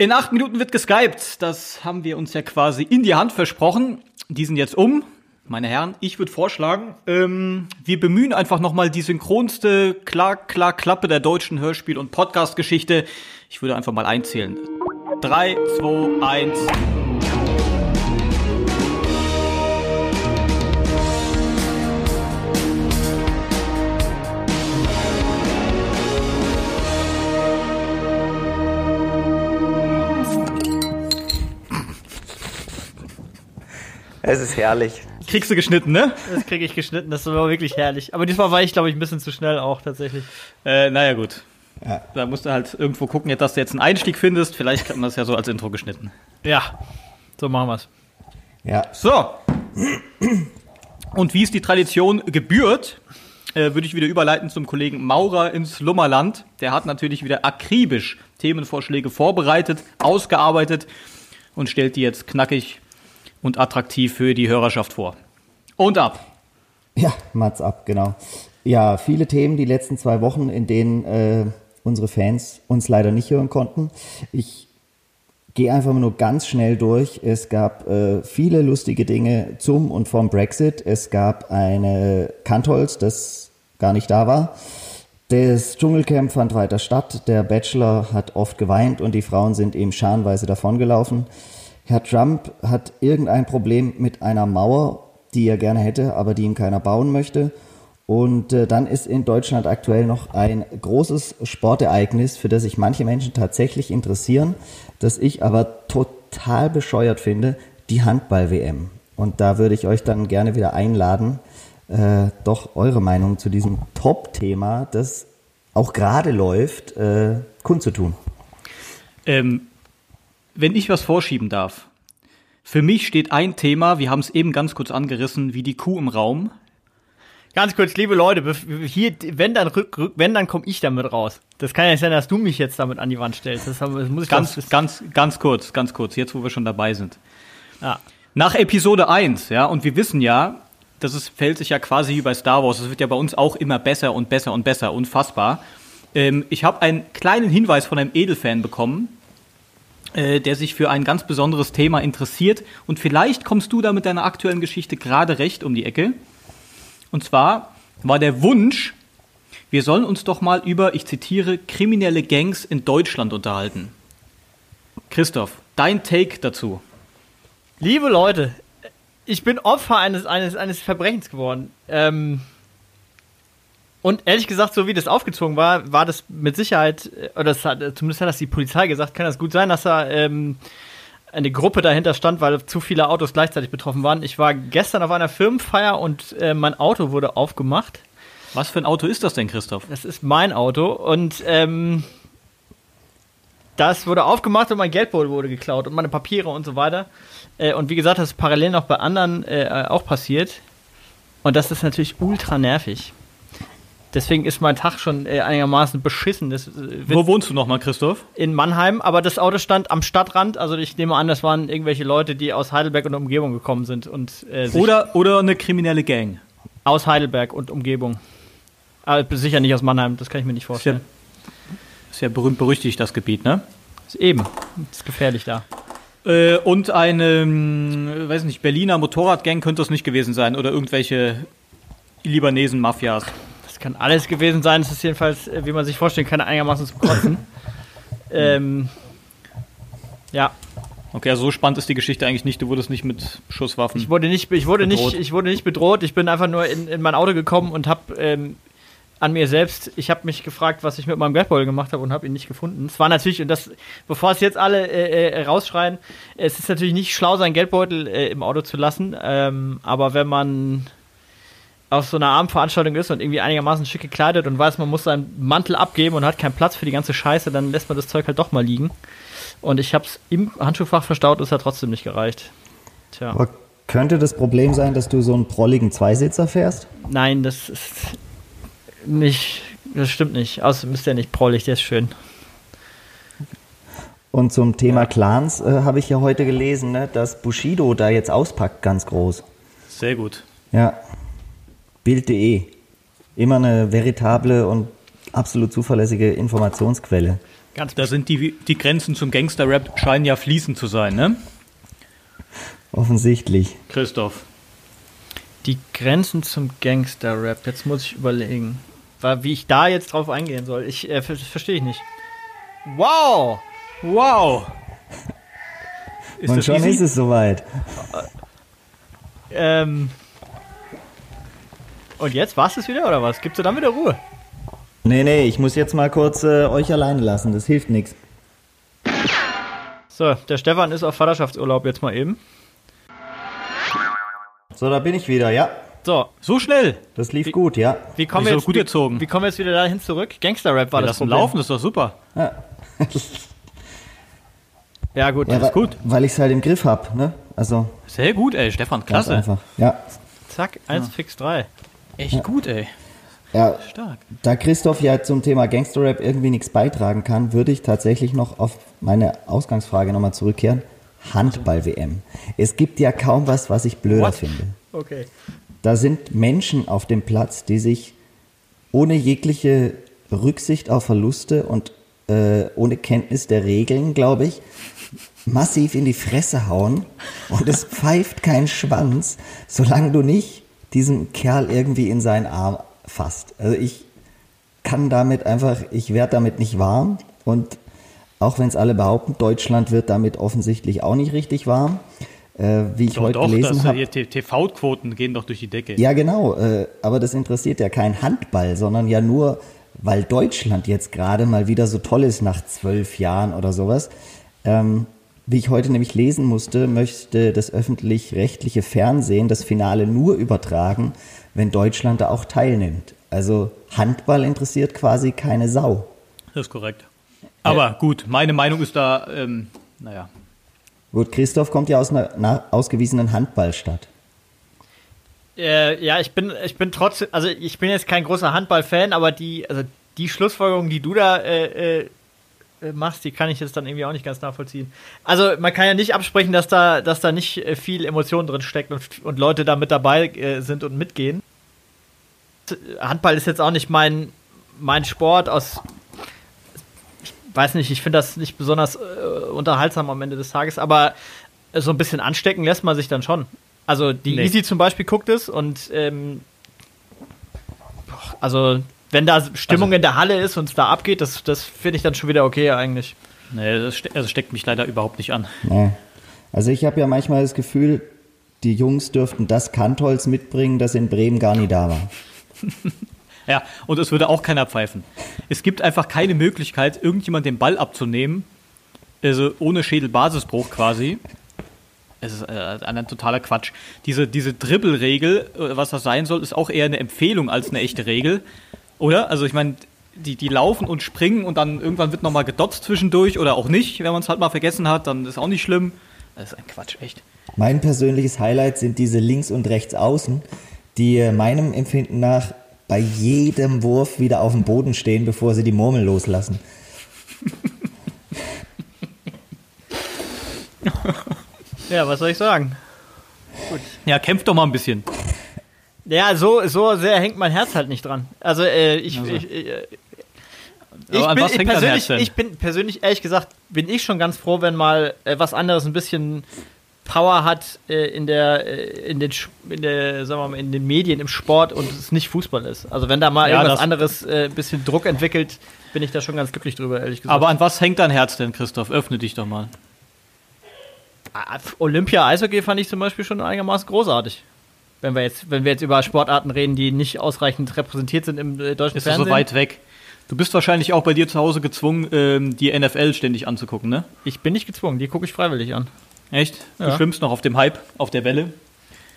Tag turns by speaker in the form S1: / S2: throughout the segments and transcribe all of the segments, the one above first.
S1: In acht Minuten wird geskypt. Das haben wir uns ja quasi in die Hand versprochen. Die sind jetzt um. Meine Herren, ich würde vorschlagen, ähm, wir bemühen einfach nochmal die synchronste klar, klar Klappe der deutschen Hörspiel- und Podcast-Geschichte. Ich würde einfach mal einzählen. Drei, zwei, eins.
S2: Es ist herrlich.
S1: Kriegst du geschnitten, ne?
S3: Das kriege ich geschnitten, das war wirklich herrlich. Aber diesmal war ich, glaube ich, ein bisschen zu schnell auch tatsächlich.
S1: Äh, naja, gut. Ja. Da musst du halt irgendwo gucken, dass du jetzt einen Einstieg findest. Vielleicht kann man das ja so als Intro geschnitten.
S3: Ja, so machen wir's.
S1: Ja. So. Und wie es die Tradition gebührt, äh, würde ich wieder überleiten zum Kollegen Maurer ins Lummerland. Der hat natürlich wieder akribisch Themenvorschläge vorbereitet, ausgearbeitet und stellt die jetzt knackig und attraktiv für die Hörerschaft vor. Und ab.
S4: Ja, Mats ab, genau. Ja, viele Themen die letzten zwei Wochen, in denen äh, unsere Fans uns leider nicht hören konnten. Ich gehe einfach nur ganz schnell durch. Es gab äh, viele lustige Dinge zum und vom Brexit. Es gab eine Kantholz, das gar nicht da war. Das Dschungelcamp fand weiter statt. Der Bachelor hat oft geweint und die Frauen sind ihm scharenweise davongelaufen. Herr Trump hat irgendein Problem mit einer Mauer, die er gerne hätte, aber die ihm keiner bauen möchte. Und äh, dann ist in Deutschland aktuell noch ein großes Sportereignis, für das sich manche Menschen tatsächlich interessieren, das ich aber total bescheuert finde, die Handball-WM. Und da würde ich euch dann gerne wieder einladen, äh, doch eure Meinung zu diesem Top-Thema, das auch gerade läuft, äh, kundzutun.
S1: Ähm, wenn ich was vorschieben darf. Für mich steht ein Thema, wir haben es eben ganz kurz angerissen, wie die Kuh im Raum.
S3: Ganz kurz, liebe Leute, hier, wenn dann rück, rück, wenn dann komme ich damit raus. Das kann ja nicht sein, dass du mich jetzt damit an die Wand stellst. Das, das muss ich
S1: ganz,
S3: das,
S1: ganz, ganz kurz, ganz kurz, jetzt wo wir schon dabei sind. Ja. Nach Episode 1, ja, und wir wissen ja, das ist, fällt sich ja quasi wie bei Star Wars, es wird ja bei uns auch immer besser und besser und besser, unfassbar. Ähm, ich habe einen kleinen Hinweis von einem Edelfan bekommen, der sich für ein ganz besonderes Thema interessiert. Und vielleicht kommst du da mit deiner aktuellen Geschichte gerade recht um die Ecke. Und zwar war der Wunsch, wir sollen uns doch mal über, ich zitiere, kriminelle Gangs in Deutschland unterhalten. Christoph, dein Take dazu.
S3: Liebe Leute, ich bin Opfer eines, eines, eines Verbrechens geworden. Ähm, und ehrlich gesagt, so wie das aufgezogen war, war das mit Sicherheit, äh, oder das hat, zumindest hat das die Polizei gesagt, kann das gut sein, dass da ähm, eine Gruppe dahinter stand, weil zu viele Autos gleichzeitig betroffen waren. Ich war gestern auf einer Firmenfeier und äh, mein Auto wurde aufgemacht.
S1: Was für ein Auto ist das denn, Christoph?
S3: Das ist mein Auto und ähm, das wurde aufgemacht und mein Geldbeutel wurde geklaut und meine Papiere und so weiter. Äh, und wie gesagt, das ist parallel noch bei anderen äh, auch passiert. Und das ist natürlich ultra nervig. Deswegen ist mein Tag schon äh, einigermaßen beschissen. Äh,
S1: Wo wohnst du nochmal, Christoph?
S3: In Mannheim, aber das Auto stand am Stadtrand. Also ich nehme an, das waren irgendwelche Leute, die aus Heidelberg und Umgebung gekommen sind. Und,
S1: äh, oder, oder eine kriminelle Gang.
S3: Aus Heidelberg und Umgebung. Aber sicher nicht aus Mannheim, das kann ich mir nicht vorstellen.
S1: Ist ja, ist ja berühmt berüchtigt, das Gebiet, ne?
S3: Ist eben. Ist gefährlich da.
S1: Äh, und eine, hm, weiß nicht, Berliner Motorradgang könnte das nicht gewesen sein. Oder irgendwelche Libanesen-Mafias
S3: kann alles gewesen sein. Es ist jedenfalls, äh, wie man sich vorstellen kann, einigermaßen zum Kotzen. ähm, ja.
S1: Okay, also so spannend ist die Geschichte eigentlich nicht. Du wurdest nicht mit Schusswaffen.
S3: Ich wurde nicht, ich wurde bedroht. nicht, ich wurde nicht bedroht. Ich bin einfach nur in, in mein Auto gekommen und habe ähm, an mir selbst, ich habe mich gefragt, was ich mit meinem Geldbeutel gemacht habe und habe ihn nicht gefunden. Es war natürlich, und das, bevor es jetzt alle äh, äh, rausschreien, es ist natürlich nicht schlau, seinen Geldbeutel äh, im Auto zu lassen. Ähm, aber wenn man auf so einer Abendveranstaltung ist und irgendwie einigermaßen schick gekleidet und weiß, man muss seinen Mantel abgeben und hat keinen Platz für die ganze Scheiße, dann lässt man das Zeug halt doch mal liegen. Und ich habe es im Handschuhfach verstaut, es hat trotzdem nicht gereicht.
S4: Tja. Aber könnte das Problem sein, dass du so einen prolligen Zweisitzer fährst?
S3: Nein, das ist nicht, das stimmt nicht. Außerdem ist der nicht prollig, der ist schön.
S4: Und zum Thema Clans äh, habe ich ja heute gelesen, ne, dass Bushido da jetzt auspackt, ganz groß.
S1: Sehr gut.
S4: Ja, Bild.de. Immer eine veritable und absolut zuverlässige Informationsquelle.
S1: Ganz da sind die, die Grenzen zum Gangster-Rap scheinen ja fließend zu sein, ne?
S4: Offensichtlich.
S1: Christoph.
S3: Die Grenzen zum Gangster-Rap. Jetzt muss ich überlegen, wie ich da jetzt drauf eingehen soll. Ich äh, verstehe ich nicht. Wow! Wow!
S4: Ist Und schon easy? ist es soweit.
S3: Ähm. Und jetzt war es wieder oder was? Gibst du dann wieder Ruhe?
S4: Nee, nee, ich muss jetzt mal kurz äh, euch alleine lassen. Das hilft nichts.
S3: So, der Stefan ist auf Vaterschaftsurlaub jetzt mal eben.
S4: So, da bin ich wieder, ja.
S3: So, so schnell.
S4: Das lief wie, gut, ja.
S3: Wie kommen, wir jetzt, gut wie, wie, kommen wir jetzt wieder dahin zurück? Gangster-Rap war ja, das Problem.
S1: Laufen, das ist doch super.
S4: Ja,
S3: ja gut,
S4: ja, das ist gut. Weil ich es halt im Griff habe, ne? Also.
S1: Sehr gut, ey, Stefan, klasse.
S4: einfach, ja.
S3: Zack, 1 ja. fix 3.
S1: Echt ja. gut, ey.
S4: Ja, Stark. da Christoph ja zum Thema Gangster-Rap irgendwie nichts beitragen kann, würde ich tatsächlich noch auf meine Ausgangsfrage nochmal zurückkehren. Handball-WM. Es gibt ja kaum was, was ich blöder What? finde.
S3: Okay.
S4: Da sind Menschen auf dem Platz, die sich ohne jegliche Rücksicht auf Verluste und äh, ohne Kenntnis der Regeln, glaube ich, massiv in die Fresse hauen und es pfeift kein Schwanz, solange du nicht diesen Kerl irgendwie in seinen Arm fasst. Also ich kann damit einfach, ich werde damit nicht warm und auch wenn es alle behaupten, Deutschland wird damit offensichtlich auch nicht richtig warm. Äh, wie ich doch, heute doch, gelesen habe.
S1: TV-Quoten gehen doch durch die Decke.
S4: Ja, genau. Äh, aber das interessiert ja kein Handball, sondern ja nur, weil Deutschland jetzt gerade mal wieder so toll ist nach zwölf Jahren oder sowas. Ähm, wie ich heute nämlich lesen musste, möchte das öffentlich-rechtliche Fernsehen das Finale nur übertragen, wenn Deutschland da auch teilnimmt. Also Handball interessiert quasi keine Sau.
S1: Das ist korrekt. Aber ja. gut, meine Meinung ist da, ähm, naja.
S4: Gut, Christoph kommt ja aus einer ausgewiesenen Handballstadt.
S3: Äh, ja, ich bin, ich bin trotzdem, also ich bin jetzt kein großer Handballfan, aber die, also die Schlussfolgerung, die du da äh, äh, äh, machst, die kann ich jetzt dann irgendwie auch nicht ganz nachvollziehen. Also man kann ja nicht absprechen, dass da, dass da nicht äh, viel Emotion drin steckt und, und Leute da mit dabei äh, sind und mitgehen. Handball ist jetzt auch nicht mein, mein Sport aus. Ich weiß nicht, ich finde das nicht besonders äh, unterhaltsam am Ende des Tages, aber so ein bisschen anstecken lässt man sich dann schon. Also die nee. Easy zum Beispiel guckt es und ähm, also wenn da Stimmung also, in der Halle ist und es da abgeht, das, das finde ich dann schon wieder okay eigentlich.
S1: Nee, das ste also steckt mich leider überhaupt nicht an.
S4: Nee. Also ich habe ja manchmal das Gefühl, die Jungs dürften das Kantholz mitbringen, das in Bremen gar nie da war.
S1: ja, und es würde auch keiner pfeifen. Es gibt einfach keine Möglichkeit, irgendjemand den Ball abzunehmen, also ohne Schädelbasisbruch quasi. Es ist äh, ein totaler Quatsch. Diese, diese Dribbelregel, äh, was das sein soll, ist auch eher eine Empfehlung als eine echte Regel. Oder? Also ich meine, die, die laufen und springen und dann irgendwann wird nochmal gedotzt zwischendurch oder auch nicht. Wenn man es halt mal vergessen hat, dann ist auch nicht schlimm. Das ist ein Quatsch, echt.
S4: Mein persönliches Highlight sind diese links und rechts außen, die äh, meinem Empfinden nach bei jedem Wurf wieder auf dem Boden stehen, bevor sie die Murmel loslassen.
S3: ja, was soll ich sagen?
S1: Gut. Ja, kämpft doch mal ein bisschen.
S3: Ja, so, so sehr hängt mein Herz halt nicht dran. Also, äh, ich, also. ich, äh, ich, ich, bin, ich, persönlich, ich bin persönlich, ehrlich gesagt, bin ich schon ganz froh, wenn mal äh, was anderes ein bisschen Power hat äh, in der, äh, in den, in der, sagen wir mal, in den Medien, im Sport und es nicht Fußball ist. Also wenn da mal ja, irgendwas anderes äh, ein bisschen Druck entwickelt, bin ich da schon ganz glücklich drüber, ehrlich gesagt.
S1: Aber an was hängt dein Herz denn, Christoph? Öffne dich doch mal.
S3: Ah, Olympia Eishockey fand ich zum Beispiel schon einigermaßen großartig. Wenn wir jetzt, wenn wir jetzt über Sportarten reden, die nicht ausreichend repräsentiert sind im äh, deutschen
S1: ist
S3: Fernsehen.
S1: Ist so weit weg. Du bist wahrscheinlich auch bei dir zu Hause gezwungen, ähm, die NFL ständig anzugucken, ne?
S3: Ich bin nicht gezwungen, die gucke ich freiwillig an.
S1: Echt? Du schwimmst noch auf dem Hype, auf der Welle?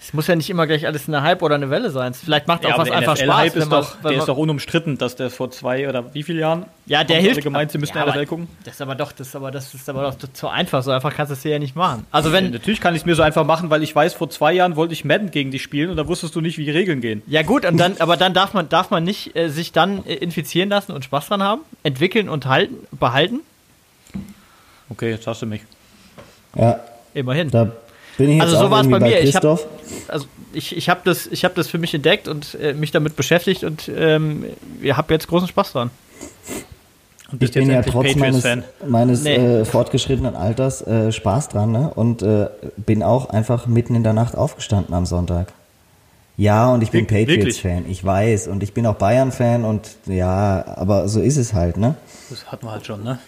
S3: Es muss ja nicht immer gleich alles eine Hype oder eine Welle sein. Vielleicht macht ja, auch was einfach Spaß.
S1: Hype ist doch, der ist doch unumstritten, dass der vor zwei oder wie vielen Jahren
S3: ja, der hilft.
S1: gemeint, sie müssen ja, NFL gucken.
S3: Das ist aber doch, das ist aber, das ist aber doch zu einfach. So einfach kannst du es hier ja nicht machen. Also wenn
S1: ja, natürlich kann ich es mir so einfach machen, weil ich weiß, vor zwei Jahren wollte ich Madden gegen dich spielen und da wusstest du nicht, wie die Regeln gehen.
S3: Ja gut, und dann, aber dann darf man, darf man nicht äh, sich dann äh, infizieren lassen und Spaß dran haben, entwickeln und halten, behalten.
S1: Okay, jetzt hast du mich.
S4: Ja.
S3: Immerhin.
S4: Da bin ich jetzt
S3: also so war es bei, mir.
S4: Ich hab,
S3: also ich, ich habe das, hab das für mich entdeckt und äh, mich damit beschäftigt und ähm, ihr habt jetzt großen Spaß dran.
S5: ich bin ja trotz meines, meines nee. äh, fortgeschrittenen Alters äh, Spaß dran ne? und äh, bin auch einfach mitten in der Nacht aufgestanden am Sonntag. Ja, und ich bin Patriots-Fan, ich weiß. Und ich bin auch Bayern-Fan und ja, aber so ist es halt, ne?
S1: Das hatten wir halt schon, ne?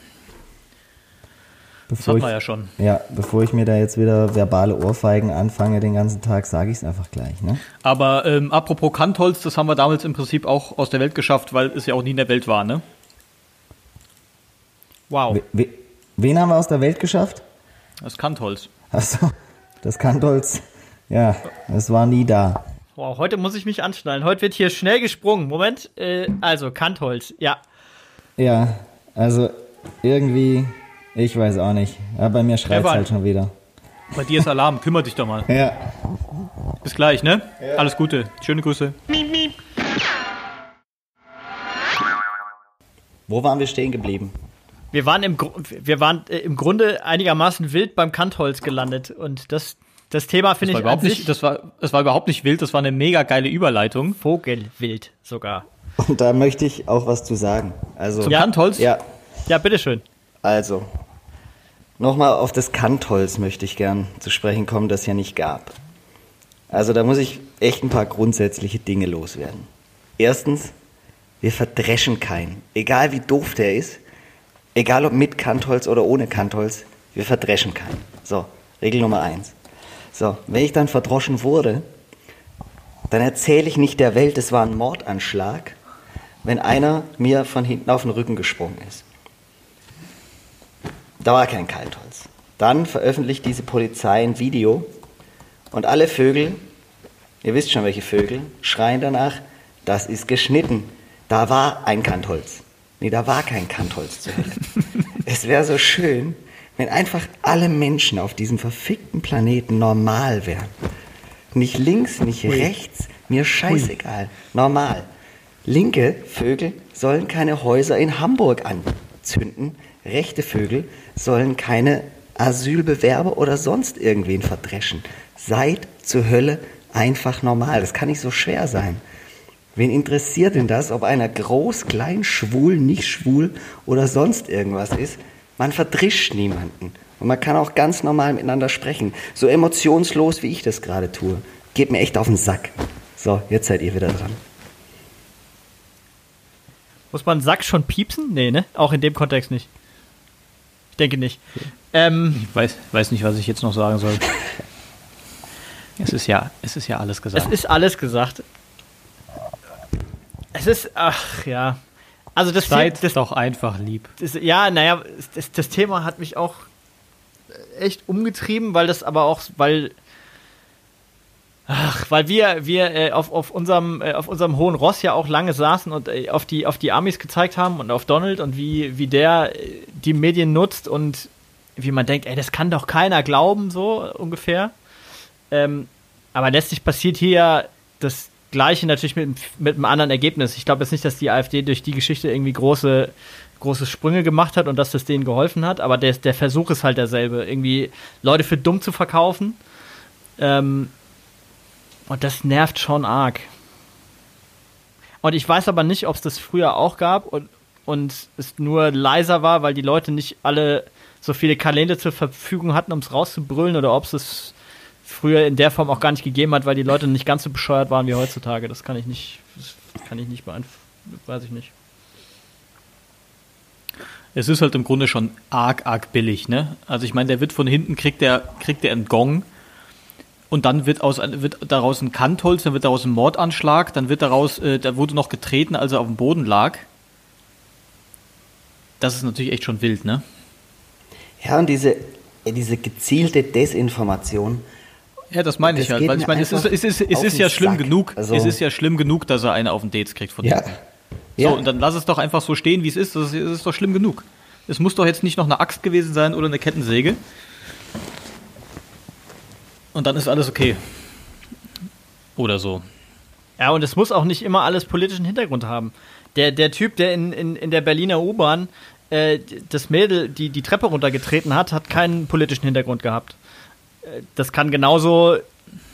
S5: Bevor das hatten wir ja schon. Ja, bevor ich mir da jetzt wieder verbale Ohrfeigen anfange den ganzen Tag, sage ich es einfach gleich, ne?
S1: Aber ähm, apropos Kantholz, das haben wir damals im Prinzip auch aus der Welt geschafft, weil es ja auch nie in der Welt war, ne?
S5: Wow. We wen haben wir aus der Welt geschafft?
S1: Das Kantholz.
S5: Achso, das Kantholz. Ja, es war nie da.
S3: Wow, heute muss ich mich anschnallen. Heute wird hier schnell gesprungen. Moment, äh, also Kantholz, ja.
S5: Ja, also irgendwie, ich weiß auch nicht. Ja, bei mir schreit es halt schon wieder.
S1: Bei dir ist Alarm, kümmere dich doch mal.
S5: Ja.
S1: Bis gleich, ne? Ja. Alles Gute. Schöne Grüße.
S4: Wo waren wir stehen geblieben?
S3: Wir waren im, wir waren äh, im Grunde einigermaßen wild beim Kantholz gelandet und das, das Thema finde ich
S1: überhaupt nicht, das war, das war überhaupt nicht wild, das war eine mega geile Überleitung.
S3: Vogelwild sogar.
S4: Und da möchte ich auch was zu sagen. Also,
S1: Zum ja, Kantholz?
S3: Ja. Ja, bitteschön.
S4: Also, nochmal auf das Kantholz möchte ich gern zu sprechen kommen, das ja nicht gab. Also da muss ich echt ein paar grundsätzliche Dinge loswerden. Erstens, wir verdreschen keinen. Egal wie doof der ist, egal ob mit Kantholz oder ohne Kantholz, wir verdreschen keinen. So, Regel Nummer eins. So, wenn ich dann verdroschen wurde, dann erzähle ich nicht der Welt, es war ein Mordanschlag, wenn einer mir von hinten auf den Rücken gesprungen ist. Da war kein Kaltholz. Dann veröffentlicht diese Polizei ein Video und alle Vögel, ihr wisst schon welche Vögel, schreien danach, das ist geschnitten. Da war ein Kantholz. Nee, da war kein Kantholz zu Hölle. es wäre so schön, wenn einfach alle Menschen auf diesem verfickten Planeten normal wären. Nicht links, nicht Ui. rechts, mir scheißegal. Normal. Linke Vögel sollen keine Häuser in Hamburg anzünden. Rechte Vögel sollen keine Asylbewerber oder sonst irgendwen verdreschen. Seid zur Hölle einfach normal. Das kann nicht so schwer sein. Wen interessiert denn das, ob einer groß, klein, schwul, nicht schwul oder sonst irgendwas ist? Man verdrischt niemanden. Und man kann auch ganz normal miteinander sprechen. So emotionslos, wie ich das gerade tue. Geht mir echt auf den Sack. So, jetzt seid ihr wieder dran.
S3: Muss man Sack schon piepsen? Nee, ne? Auch in dem Kontext nicht. Ich denke nicht. Ähm,
S1: ich weiß, weiß nicht, was ich jetzt noch sagen soll. es ist ja, es ist ja alles gesagt.
S3: Es ist alles gesagt. Es ist, ach ja. Also das
S1: Seid das, doch einfach lieb.
S3: Das, ja, naja, das, das Thema hat mich auch echt umgetrieben, weil das aber auch, weil Ach, weil wir, wir äh, auf, auf, unserem, äh, auf unserem hohen Ross ja auch lange saßen und äh, auf, die, auf die Amis gezeigt haben und auf Donald und wie, wie der äh, die Medien nutzt und wie man denkt, ey, das kann doch keiner glauben, so ungefähr. Ähm, aber letztlich passiert hier das Gleiche natürlich mit, mit einem anderen Ergebnis. Ich glaube jetzt nicht, dass die AfD durch die Geschichte irgendwie große, große Sprünge gemacht hat und dass das denen geholfen hat, aber der, der Versuch ist halt derselbe, irgendwie Leute für dumm zu verkaufen. Ähm, und das nervt schon arg. Und ich weiß aber nicht, ob es das früher auch gab und, und es nur leiser war, weil die Leute nicht alle so viele Kalender zur Verfügung hatten, um es rauszubrüllen, oder ob es früher in der Form auch gar nicht gegeben hat, weil die Leute nicht ganz so bescheuert waren wie heutzutage. Das kann ich nicht, kann ich nicht beantworten, weiß ich nicht.
S1: Es ist halt im Grunde schon arg, arg billig, ne? Also ich meine, der wird von hinten, kriegt der, kriegt der einen Gong und dann wird, aus, wird daraus ein Kantholz, dann wird daraus ein Mordanschlag, dann wird daraus, äh, da wurde noch getreten, als er auf dem Boden lag. Das ist natürlich echt schon wild, ne?
S4: Ja, und diese, diese gezielte Desinformation,
S1: ja, das meine ich halt, weil ich meine, es ist, es ist, es ist ja schlimm Sack. genug, also es ist ja schlimm genug, dass er eine auf den Dates kriegt von ja. So, ja. und dann lass es doch einfach so stehen, wie es ist. Das ist, das ist doch schlimm genug. Es muss doch jetzt nicht noch eine Axt gewesen sein oder eine Kettensäge. Und dann ist alles okay. Oder so.
S3: Ja, und es muss auch nicht immer alles politischen Hintergrund haben. Der, der Typ, der in, in, in der Berliner U-Bahn äh, das Mädel die, die Treppe runtergetreten hat, hat keinen politischen Hintergrund gehabt das kann genauso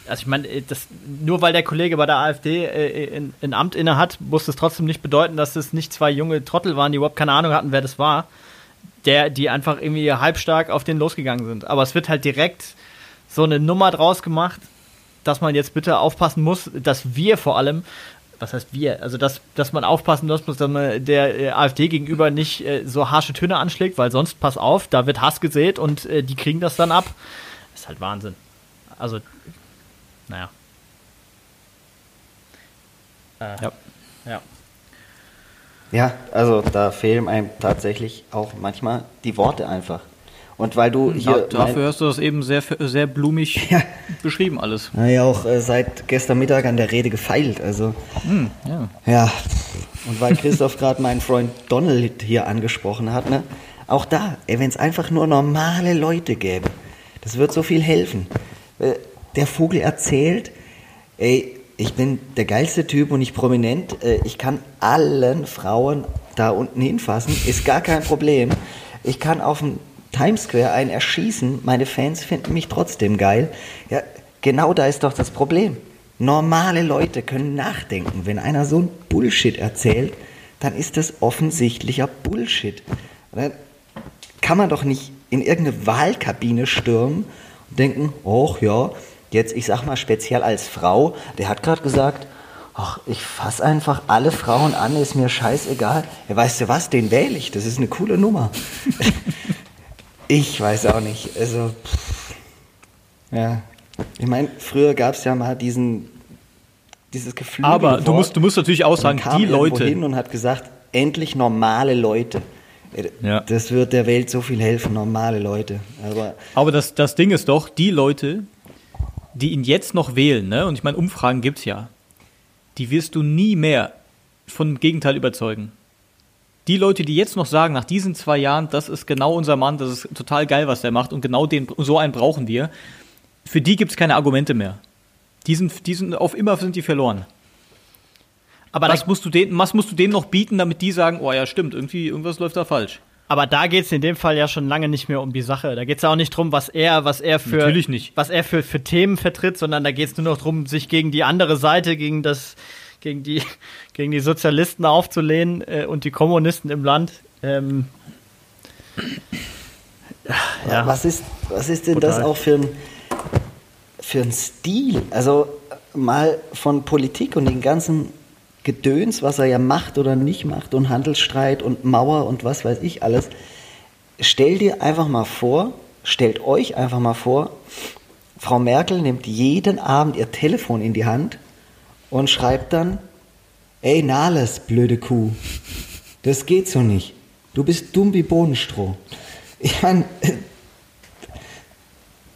S3: also ich meine, äh, das, nur weil der Kollege bei der AfD äh, in, in Amt inne hat, muss das trotzdem nicht bedeuten, dass es nicht zwei junge Trottel waren, die überhaupt keine Ahnung hatten, wer das war, der, die einfach irgendwie halbstark auf den losgegangen sind. Aber es wird halt direkt so eine Nummer draus gemacht, dass man jetzt bitte aufpassen muss, dass wir vor allem, was heißt wir, also dass, dass man aufpassen muss, dass man der äh, AfD gegenüber nicht äh, so harsche Töne anschlägt, weil sonst, pass auf, da wird Hass gesät und äh, die kriegen das dann ab. Das ist halt Wahnsinn. Also, naja.
S4: Äh, ja. Ja. Ja, also da fehlen einem tatsächlich auch manchmal die Worte einfach. Und weil du hier.
S1: Da, dafür hast du das eben sehr, sehr blumig ja. beschrieben, alles.
S4: Ja, auch äh, seit gestern Mittag an der Rede gefeilt. Also. Hm, ja. ja. Und weil Christoph gerade meinen Freund Donald hier angesprochen hat, ne? Auch da, wenn es einfach nur normale Leute gäbe, das wird so viel helfen. Äh, der Vogel erzählt, ey, ich bin der geilste Typ und ich prominent, äh, ich kann allen Frauen da unten hinfassen, ist gar kein Problem. Ich kann auf dem Times Square einen erschießen, meine Fans finden mich trotzdem geil. Ja, genau da ist doch das Problem. Normale Leute können nachdenken. Wenn einer so ein Bullshit erzählt, dann ist das offensichtlicher Bullshit. Dann kann man doch nicht in irgendeine Wahlkabine stürmen und denken, oh ja, jetzt, ich sag mal speziell als Frau, der hat gerade gesagt, ach, ich fass einfach alle Frauen an, ist mir scheißegal. Ja, weißt du was, den wähle ich, das ist eine coole Nummer. Ich weiß auch nicht. Also, pff, ja. Ich meine, früher gab es ja mal diesen, dieses Gefühl.
S1: Aber du musst, du musst natürlich auch sagen, die Leute.
S4: hin und hat gesagt, endlich normale Leute. Äh, ja. Das wird der Welt so viel helfen, normale Leute.
S1: Aber, Aber das, das Ding ist doch, die Leute, die ihn jetzt noch wählen, ne? und ich meine, Umfragen gibt es ja, die wirst du nie mehr vom Gegenteil überzeugen die Leute, die jetzt noch sagen, nach diesen zwei Jahren, das ist genau unser Mann, das ist total geil, was der macht und genau den, so einen brauchen wir, für die gibt es keine Argumente mehr. Die sind, die sind, auf immer sind die verloren. Aber was musst, du denen, was musst du denen noch bieten, damit die sagen, oh ja, stimmt, irgendwie, irgendwas läuft da falsch.
S3: Aber da geht es in dem Fall ja schon lange nicht mehr um die Sache. Da geht es ja auch nicht darum, was er, was er für
S1: Natürlich nicht.
S3: was er für, für Themen vertritt, sondern da geht es nur noch darum, sich gegen die andere Seite, gegen das, gegen die, gegen die Sozialisten aufzulehnen äh, und die Kommunisten im Land. Ähm,
S4: ja. Was ist, was ist denn Total. das auch für ein, für ein Stil? Also mal von Politik und den ganzen Gedöns, was er ja macht oder nicht macht und Handelsstreit und Mauer und was weiß ich alles. Stell dir einfach mal vor, stellt euch einfach mal vor, Frau Merkel nimmt jeden Abend ihr Telefon in die Hand und schreibt dann, ey Nahles, blöde Kuh, das geht so nicht. Du bist dumm wie Bohnenstroh. Ich meine,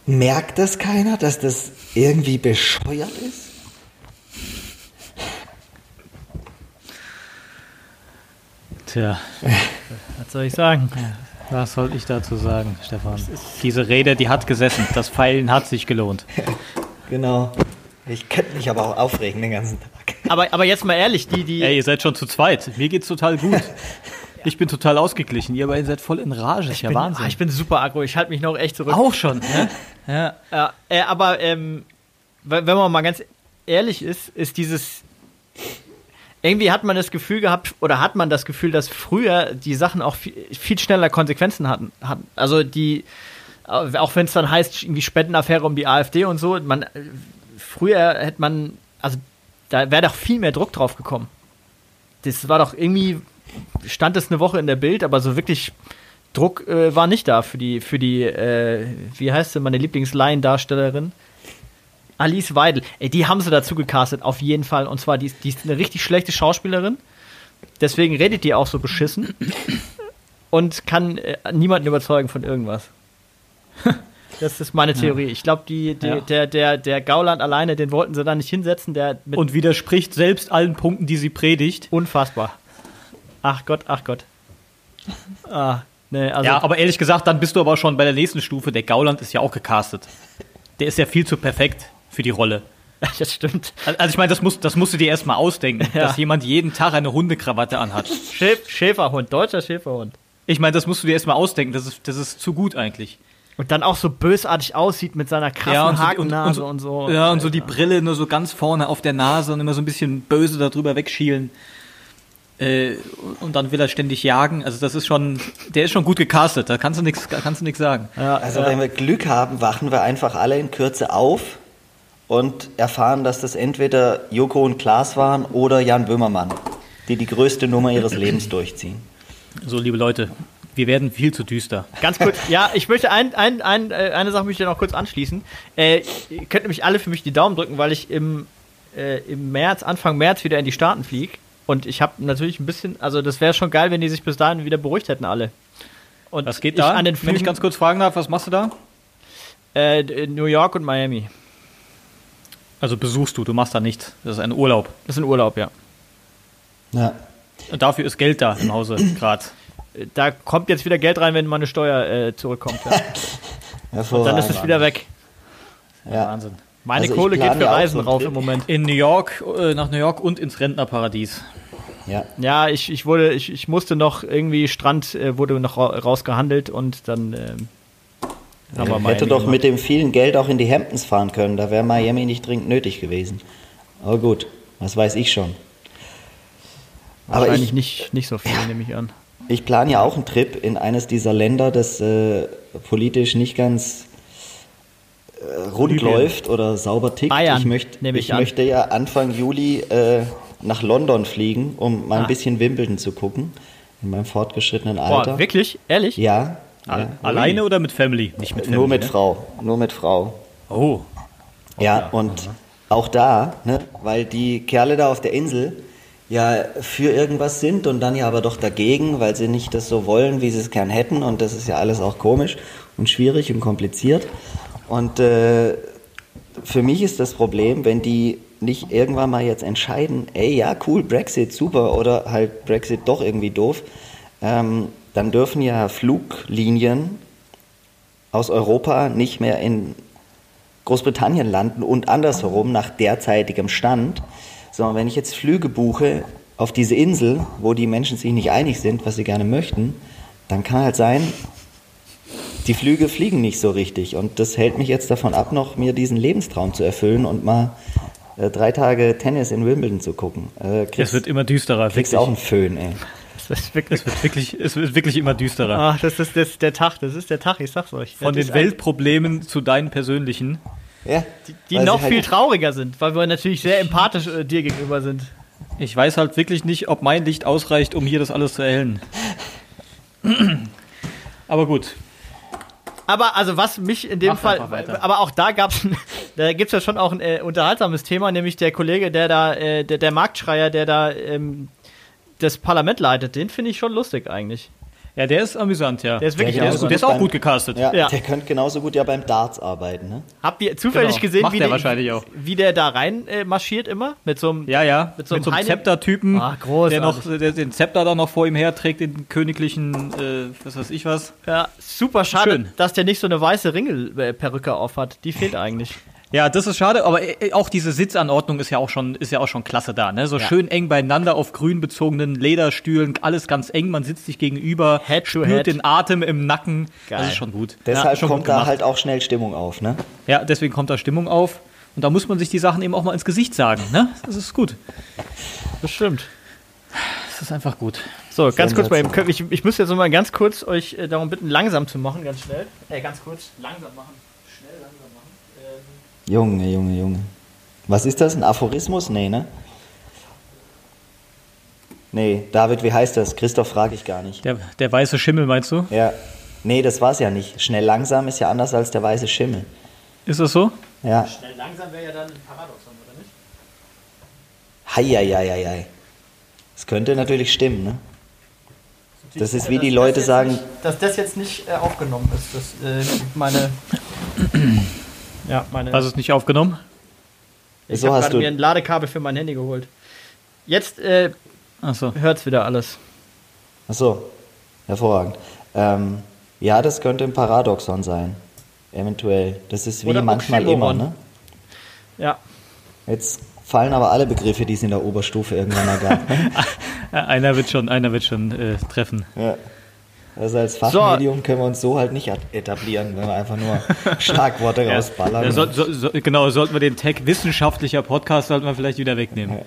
S4: merkt das keiner, dass das irgendwie bescheuert ist?
S1: Tja, was soll ich sagen? Was soll ich dazu sagen, Stefan? Diese Rede, die hat gesessen. Das Pfeilen hat sich gelohnt.
S4: genau. Ich könnte mich aber auch aufregen den ganzen Tag.
S3: Aber, aber jetzt mal ehrlich, die, die.
S1: Ey, ihr seid schon zu zweit. Mir geht's total gut. Ich bin total ausgeglichen. Ihr beiden seid voll in Rage.
S3: Ich
S1: ja
S3: bin,
S1: Wahnsinn.
S3: Ah, ich bin super aggro. Ich halte mich noch echt zurück.
S1: Auch schon. Ne?
S3: ja. ja äh, aber ähm, wenn man mal ganz ehrlich ist, ist dieses. Irgendwie hat man das Gefühl gehabt, oder hat man das Gefühl, dass früher die Sachen auch viel, viel schneller Konsequenzen hatten. hatten. Also die, auch wenn es dann heißt, irgendwie Spendenaffäre um die AfD und so, man früher hätte man, also da wäre doch viel mehr Druck drauf gekommen. Das war doch irgendwie, stand es eine Woche in der Bild, aber so wirklich Druck äh, war nicht da für die, für die, äh, wie heißt sie, meine Lieblingslaiendarstellerin? Alice Weidel. Ey, die haben sie dazu gecastet, auf jeden Fall. Und zwar, die, die ist eine richtig schlechte Schauspielerin. Deswegen redet die auch so beschissen. Und kann äh, niemanden überzeugen von irgendwas. Das ist meine Theorie. Ja. Ich glaube, die, die ja. der, der, der Gauland alleine, den wollten sie da nicht hinsetzen. Der
S1: Und widerspricht selbst allen Punkten, die sie predigt.
S3: Unfassbar. Ach Gott, ach Gott.
S1: Ah, nee, also ja, aber ehrlich gesagt, dann bist du aber schon bei der nächsten Stufe. Der Gauland ist ja auch gecastet. Der ist ja viel zu perfekt für die Rolle.
S3: Das stimmt.
S1: Also ich meine, das, muss, das musst du dir erstmal ausdenken, ja. dass jemand jeden Tag eine Hundekrawatte anhat.
S3: Schäf Schäferhund, deutscher Schäferhund.
S1: Ich meine, das musst du dir erstmal ausdenken, das ist, das ist zu gut eigentlich.
S3: Und dann auch so bösartig aussieht mit seiner krassen
S1: Ja, und so die-
S3: Hakennase
S1: und-
S3: und,
S1: und
S3: so.
S1: Ja, und so die Brille nur so ganz vorne auf der Nase und immer so ein bisschen böse darüber wegschielen. Äh, und dann will er ständig jagen. Also das ist schon, der ist schon gut gecastet. Da kannst du nichts, kannst du nichts sagen.
S3: Ja,
S4: Also
S3: ja.
S4: wenn wir Glück haben, wachen wir einfach alle in Kürze auf und erfahren, dass das entweder Joko und Klaas waren oder Jan Böhmermann, die die größte Nummer ihres Lebens durchziehen.
S1: So, liebe Leute, wir werden viel zu düster.
S3: Ganz kurz, ja, ich möchte ein, ein, ein, äh, eine Sache möchte ich noch kurz anschließen. Äh, ihr könnt nämlich alle für mich die Daumen drücken, weil ich im, äh, im März, Anfang März wieder in die Staaten fliege. Und ich habe natürlich ein bisschen, also das wäre schon geil, wenn die sich bis dahin wieder beruhigt hätten alle. Und
S1: Was geht
S3: ich
S1: da?
S3: An den
S1: Wenn
S3: Flügen,
S1: ich ganz kurz fragen darf, was machst du da?
S3: äh, in New York und Miami.
S1: Also besuchst du, du machst da nichts. Das ist ein Urlaub.
S3: Das ist ein Urlaub, ja.
S5: Ja.
S1: Und dafür ist Geld da im Hause gerade.
S3: Äh, Da kommt jetzt wieder Geld rein, wenn meine Steuer äh, zurückkommt. Ja.
S4: Hervorragend.
S3: Dann ist es wieder weg.
S4: Ja.
S1: Wahnsinn.
S3: Meine
S4: Also
S3: Kohle geht für
S4: ja
S3: Reisen rauf im Moment.
S1: In New York, äh, nach New York und ins Rentnerparadies.
S4: Ja.
S3: Ja, ich, ich wurde, ich, ich musste noch irgendwie Strand äh, wurde noch ra rausgehandelt und dann ähm, haben wir Miami
S4: hätte doch
S3: gemacht.
S4: mit dem vielen Geld auch in die Hamptons fahren können. Da wäre Miami nicht dringend nötig gewesen. Aber gut, was weiß ich schon. Aber
S3: wahrscheinlich
S4: ich,
S3: nicht, nicht so viel, nehme ich an.
S4: Ich plane ja auch einen Trip in eines dieser Länder, das äh, politisch nicht ganz äh, rund
S1: Libyen.
S4: läuft oder sauber tickt.
S3: Bayern,
S4: ich möchte,
S3: ich
S4: ich möchte ja Anfang Juli äh, nach London fliegen, um mal
S3: Ah.
S4: ein bisschen Wimbledon zu gucken. In meinem fortgeschrittenen Alter.
S3: Boah, wirklich? Ehrlich?
S4: Ja. Ja.
S1: Alleine oder mit Family? Nicht mit Family.
S4: Nur mit
S1: ne?
S4: Frau. Nur mit Frau.
S1: Oh.
S4: Ja, und auch da, ne, weil die Kerle da auf der Insel ja für irgendwas sind und dann ja aber doch dagegen, weil sie nicht das so wollen, wie sie es gern hätten. Und das ist ja alles auch komisch und schwierig und kompliziert. Und äh, für mich ist das Problem, wenn die nicht irgendwann mal jetzt entscheiden, ey, ja, cool, Brexit, super, oder halt Brexit doch irgendwie doof, ähm, dann dürfen ja Fluglinien aus Europa nicht mehr in Großbritannien landen und andersherum nach derzeitigem Stand, sondern wenn ich jetzt Flüge buche auf diese Insel, wo die Menschen sich nicht einig sind, was sie gerne möchten, dann kann halt sein, die Flüge fliegen nicht so richtig und das hält mich jetzt davon ab, noch mir diesen Lebenstraum zu erfüllen und mal äh, drei Tage Tennis in Wimbledon zu gucken. Äh,
S1: Es
S4: kriegst,
S1: wird immer düsterer.
S4: kriegst
S1: Wirklich.
S4: auch einen Föhn, ey.
S3: Ist
S1: Es wird wirklich, es wird wirklich immer düsterer.
S3: ach, das ist das, der Tag, das ist der Tag, ich sag's euch.
S1: Von den
S3: ist
S1: Weltproblemen zu deinen persönlichen.
S4: Ja,
S3: Die
S4: sie
S3: noch
S4: halt-
S3: viel trauriger sind, weil wir natürlich sehr empathisch äh, dir gegenüber sind.
S1: Ich weiß halt wirklich nicht, ob mein Licht ausreicht, um hier das alles zu erhellen. Aber gut.
S3: Aber also was mich in dem
S1: Mach
S3: Fall, aber auch da gab's, da gibt's ja schon auch ein äh, unterhaltsames Thema, nämlich der Kollege, der da, äh, der, der Marktschreier, der da ähm, das Parlament leitet, den finde ich schon lustig eigentlich.
S1: Ja, der ist amüsant, ja.
S3: Der ist wirklich
S1: der ist,
S3: amüsant.
S1: der ist auch
S4: beim-
S1: gut gecastet.
S4: Ja,
S3: Ja.
S4: der könnte genauso gut ja beim Darts arbeiten, ne?
S3: Habt ihr zufällig
S1: Genau,
S3: gesehen,
S1: macht
S3: wie
S1: der
S3: der,
S1: wahrscheinlich auch.
S3: wie der da rein äh, marschiert immer? Mit so einem
S1: Ja, ja.
S3: Mit so einem Heine-
S1: Zepter-Typen,
S3: Ah,
S1: der noch der den Zepter da noch vor ihm her trägt, den königlichen, äh, was weiß ich was.
S3: Ja, super schade,
S1: Schön.
S3: dass der nicht so eine weiße Ringelperücke auf hat. Die fehlt eigentlich.
S1: Ja, das ist schade, aber äh, auch diese Sitzanordnung ist ja auch schon, ist ja auch schon klasse da, ne? So
S3: Ja.
S1: schön eng beieinander auf grün bezogenen Lederstühlen, alles ganz eng, man sitzt sich gegenüber,
S3: Head to
S1: spürt
S3: head.
S1: den Atem im Nacken.
S3: Geil.
S1: Das ist schon gut.
S4: Deshalb
S1: ist schon
S4: kommt
S1: gut
S4: da halt auch schnell Stimmung auf, ne?
S1: Ja, deswegen kommt da Stimmung auf. Und da muss man sich die Sachen eben auch mal ins Gesicht sagen, ne? Das ist gut.
S3: Das stimmt.
S1: Das ist einfach gut.
S3: So, ganz kurz eben.
S4: Sensation.
S3: Ich, ich muss jetzt noch mal ganz kurz euch äh, darum bitten, langsam zu machen, ganz schnell. Äh, ganz kurz. Langsam machen. Schnell langsam
S4: Junge, Junge, Junge. Was ist das? Ein Aphorismus? Nee, ne? Nee, David, wie heißt das? Christoph frage ich gar nicht.
S1: Der, der weiße Schimmel, meinst du?
S4: Ja. Nee, das war's ja nicht. Schnell langsam ist ja anders als der weiße Schimmel.
S1: Ist das so?
S4: Ja.
S3: schnell langsam wäre ja dann ein Paradoxon, oder nicht?
S4: Heieieiei. Das könnte natürlich stimmen, ne? Das ist wie die Leute sagen-
S3: Nicht, dass das jetzt nicht äh, aufgenommen ist. Das, äh, meine. ja, meine.
S1: Hast du es nicht aufgenommen?
S3: ich
S4: so
S3: habe gerade mir ein Ladekabel für mein Handy geholt. Jetzt äh,
S1: Achso.
S3: hört's wieder alles.
S4: Ach so. Hervorragend. Ähm, ja, das könnte ein Paradoxon sein. Eventuell. Das ist wie
S3: Oder
S4: manchmal immer, ne?
S3: Ja.
S4: Jetzt fallen aber alle Begriffe, die es in der Oberstufe irgendwann mal gab. Ne?
S1: Einer wird schon, einer wird schon äh, treffen.
S4: Ja. Also als Fachmedium so. können wir uns so halt nicht etablieren, wenn wir einfach nur Schlagworte rausballern. Ja,
S1: so, so, so, genau, sollten wir den Tag wissenschaftlicher Podcast sollten wir vielleicht wieder wegnehmen.